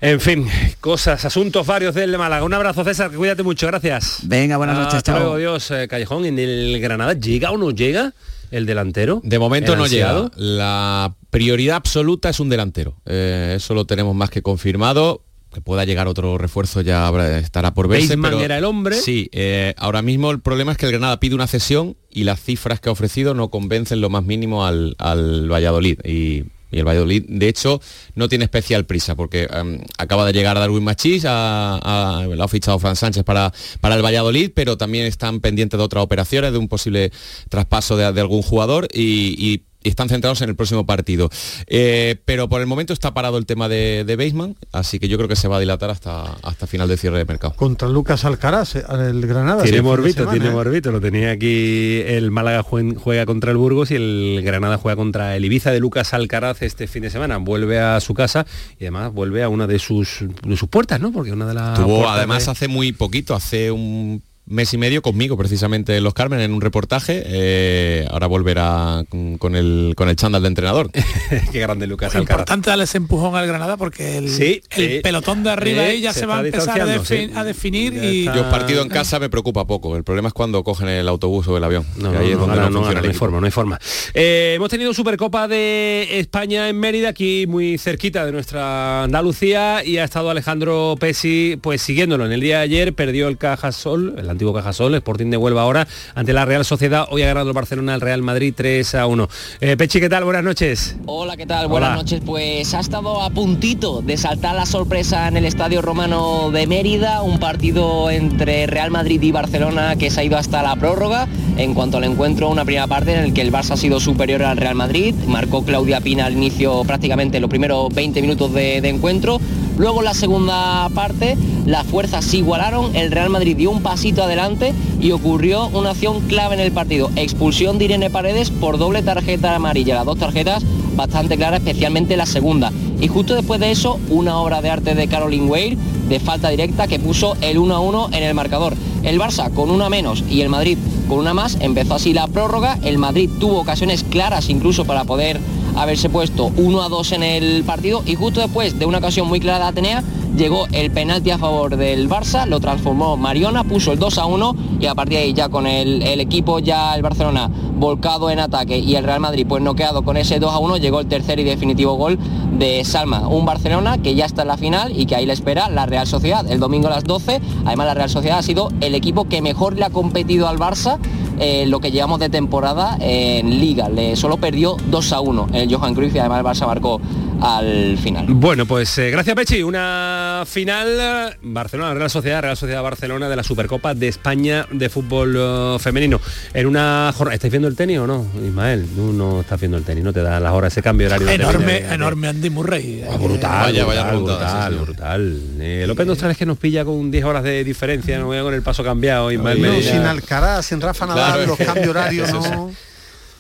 En fin, cosas, asuntos varios del de Málaga. Un abrazo, César, que cuídate mucho, gracias. Venga, buenas noches, Hasta chao. luego, Dios, eh, Callejón, en el Granada, ¿llega o no llega el delantero? De momento ¿El no llega. La prioridad absoluta es un delantero. Eh, eso lo tenemos más que confirmado. que pueda llegar otro refuerzo ya estará por verse. pero era el hombre. Sí, eh, ahora mismo el problema es que el Granada pide una cesión y las cifras que ha ofrecido no convencen lo más mínimo al, Valladolid. Y, el Valladolid, de hecho, no tiene especial prisa porque em, acaba de llegar Darwin Machís, a, lo ha fichado Fran Sánchez para, para el Valladolid, pero también están pendientes de otras operaciones, de un posible traspaso de, algún jugador y están centrados en el próximo partido. Eh, pero por el momento está parado el tema de, de Baseman, así que yo creo que se va a dilatar hasta, hasta final de cierre de mercado. Contra Lucas Alcaraz, eh, el Granada. Tiene morbito, tiene ¿eh? morbito. Lo tenía aquí, el Málaga juega contra el Burgos y el Granada juega contra el Ibiza de Lucas Alcaraz este fin de semana. Vuelve a su casa y además vuelve a una de sus, de sus puertas, ¿no? Porque una de las... Tuvo además hace muy poquito, hace un mes y medio conmigo precisamente en Los Carmen en un reportaje. Eh, ahora volverá con, el con el chándal de entrenador. Qué grande Lucas Es importante darle ese empujón al Granada porque el, el pelotón de arriba ahí ya se, va a empezar a, definir y yo partido en casa me preocupa poco. El problema es cuando cogen el autobús o el avión no, no, ahí es donde no, hay forma no hay forma. Eh, hemos tenido Supercopa de España en Mérida aquí muy cerquita de nuestra Andalucía y ha estado Alejandro Pesi pues siguiéndolo. En el día de ayer perdió el Cajasol el antiguo Cajasol, Sporting de Huelva ahora ante la Real Sociedad. Hoy ha ganado el Barcelona al Real Madrid 3 a 1. Eh, Pechi, ¿qué tal? Buenas noches. Hola, ¿qué tal? Buenas noches. Pues ha estado a puntito de saltar la sorpresa en el Estadio Romano de Mérida, un partido entre Real Madrid y Barcelona que se ha ido hasta la prórroga. En cuanto al encuentro, una primera parte en el que el Barça ha sido superior al Real Madrid. Marcó Claudia Pina al inicio prácticamente los primeros 20 minutos de, de encuentro. Luego en la segunda parte las fuerzas igualaron, el Real Madrid dio un pasito adelante y ocurrió una acción clave en el partido. Expulsión de Irene Paredes por doble tarjeta amarilla, las dos tarjetas bastante claras, especialmente la segunda. Y justo después de eso, una obra de arte de Caroline Weir de falta directa que puso el 1 a 1 en el marcador. El Barça con una menos y el Madrid con una más, empezó así la prórroga, el Madrid tuvo ocasiones claras incluso para poder haberse puesto 1 a 2 en el partido y justo después de una ocasión muy clara de Atenea llegó el penalti a favor del Barça, lo transformó Mariona, puso el 2 a 1 y a partir de ahí ya con el, equipo ya el Barcelona volcado en ataque y el Real Madrid pues no quedado con ese 2 a 1 llegó el tercer y definitivo gol de Salma, un Barcelona que ya está en la final y que ahí le espera la Real Sociedad. El domingo a las 12, además la Real Sociedad ha sido el equipo que mejor le ha competido al Barça eh, lo que llevamos de temporada en Liga. Le solo perdió 2 a 1 el Johan Cruyff y además el Barça marcó al final. Bueno, pues eh, gracias Pechi. Una final Barcelona, Real Sociedad, Real Sociedad Barcelona de la Supercopa de España de fútbol uh, femenino. En una jornada. ¿Estáis viendo el tenis o no, Ismael? No, no estás viendo el tenis, no te da las horas ese cambio horario. Enorme, enorme Andy Murray. Ah, brutal, vaya, vaya brutal, brutal, El Open de Australia es que nos pilla con 10 horas de diferencia, no voy con el paso cambiado. Ismael no, sin Alcaraz, sin Rafa Nadal, los cambios horarios no.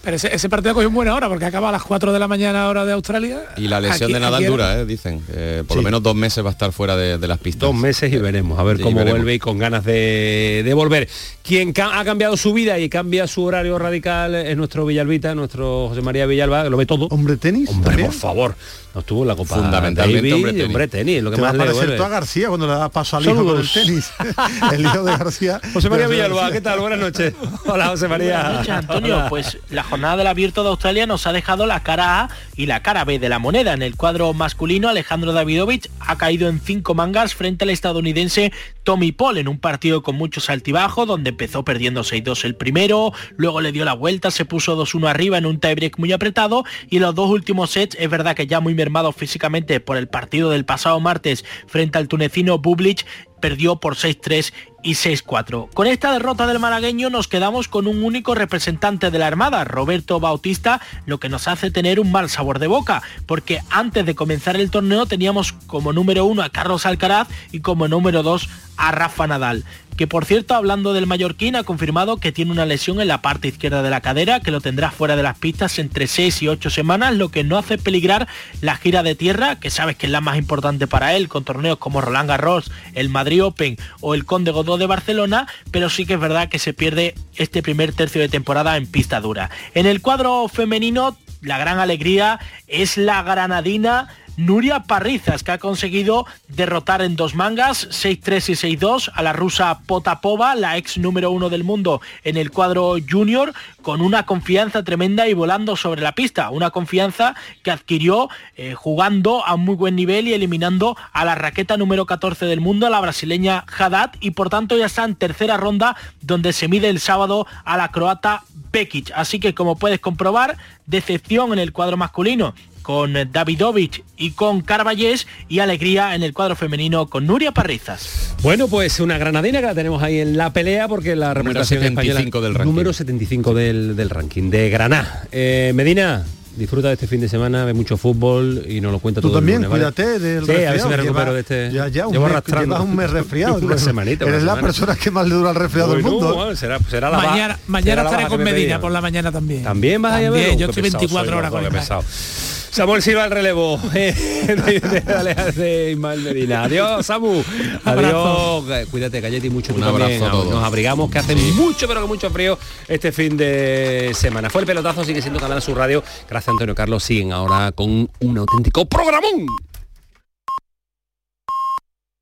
Pero ese, partido cogió en buena hora porque acaba a las 4 de la mañana hora de Australia. Y la lesión de Nadal dura, ¿eh? dicen. por lo menos dos meses va a estar fuera de, las pistas. Dos meses y veremos, a ver cómo vuelve y con ganas de, volver. Quien ha cambiado su vida y cambia su horario radical es nuestro Villalbita, nuestro José María Villalba, lo ve todo. Hombre tenis. Hombre, por favor. No estuvo en la Copa Fundamentalmente hombre, tenis. lo que Te más va a parecer tú a García cuando le da paso al hijo con el tenis. el hijo de García. José María Villalba, ¿qué tal? Buenas noches. Hola, José María. Buenas noches, Antonio. Pues la jornada del abierto de Australia nos ha dejado la cara A y la cara B de la moneda. En el cuadro masculino, Alejandro Davidovich ha caído en cinco mangas frente al estadounidense Tommy Paul en un partido con muchos altibajos, donde empezó perdiendo 6-2 el primero, luego le dio la vuelta, se puso 2-1 arriba en un tiebreak muy apretado y los dos últimos sets es verdad que ya muy mermado físicamente por el partido del pasado martes frente al tunecino Bublich, perdió por 6-3 y 6-4. Con esta derrota del malagueño nos quedamos con un único representante de la Armada, Roberto Bautista, lo que nos hace tener un mal sabor de boca, porque antes de comenzar el torneo teníamos como número uno a Carlos Alcaraz y como número dos a Rafa Nadal que por cierto, hablando del mallorquín, ha confirmado que tiene una lesión en la parte izquierda de la cadera, que lo tendrá fuera de las pistas entre 6 y 8 semanas, lo que no hace peligrar la gira de tierra, que sabes que es la más importante para él, con torneos como Roland Garros, el Madrid Open o el Conde Godó de Barcelona, pero sí que es verdad que se pierde este primer tercio de temporada en pista dura. En el cuadro femenino la gran alegría es la granadina Nuria Parrizas, que ha conseguido derrotar en dos mangas, 6-3 y 6-2, a la rusa Potapova, la ex número uno del mundo en el cuadro junior, con una confianza tremenda y volando sobre la pista. Una confianza que adquirió eh, jugando a muy buen nivel y eliminando a la raqueta número 14 del mundo, la brasileña Haddad, y por tanto ya está en tercera ronda donde se mide el sábado a la croata Bekic. Así que como puedes comprobar, decepción en el cuadro masculino con Davidovich y con Carballés y alegría en el cuadro femenino con Nuria Parrizas. Bueno, pues una granadina que la tenemos ahí en la pelea porque la representación 75 del ranking. número 75 del, del ranking de Granada. Eh, Medina, disfruta de este fin de semana, ve mucho fútbol y nos lo cuenta Tú todo también, el lunes, ¿vale? cuídate del Sí, a ver si resfriado, me recupero lleva- de este. Ya, ya, un Llevo mes, arrastrando. llevas un mes resfriado. una semanita. una Eres la persona que más le dura el resfriado del mundo. bueno, será, será la mañana mañana será estaré con Medina por la mañana también. También vas a También, llevar. Yo estoy 24 horas con el pesado. Samuel Silva el relevo eh, de, de- de Ismael Medina. Adiós, Samu. Adiós. Eh, Cuídate, Galleti, mucho. Un también. abrazo a todos. Nos abrigamos que hace mucho, pero que mucho frío este fin de semana. Fue el pelotazo, sigue siendo Canal Sur Radio. Gracias, Antonio Carlos. Siguen ahora con un auténtico programón.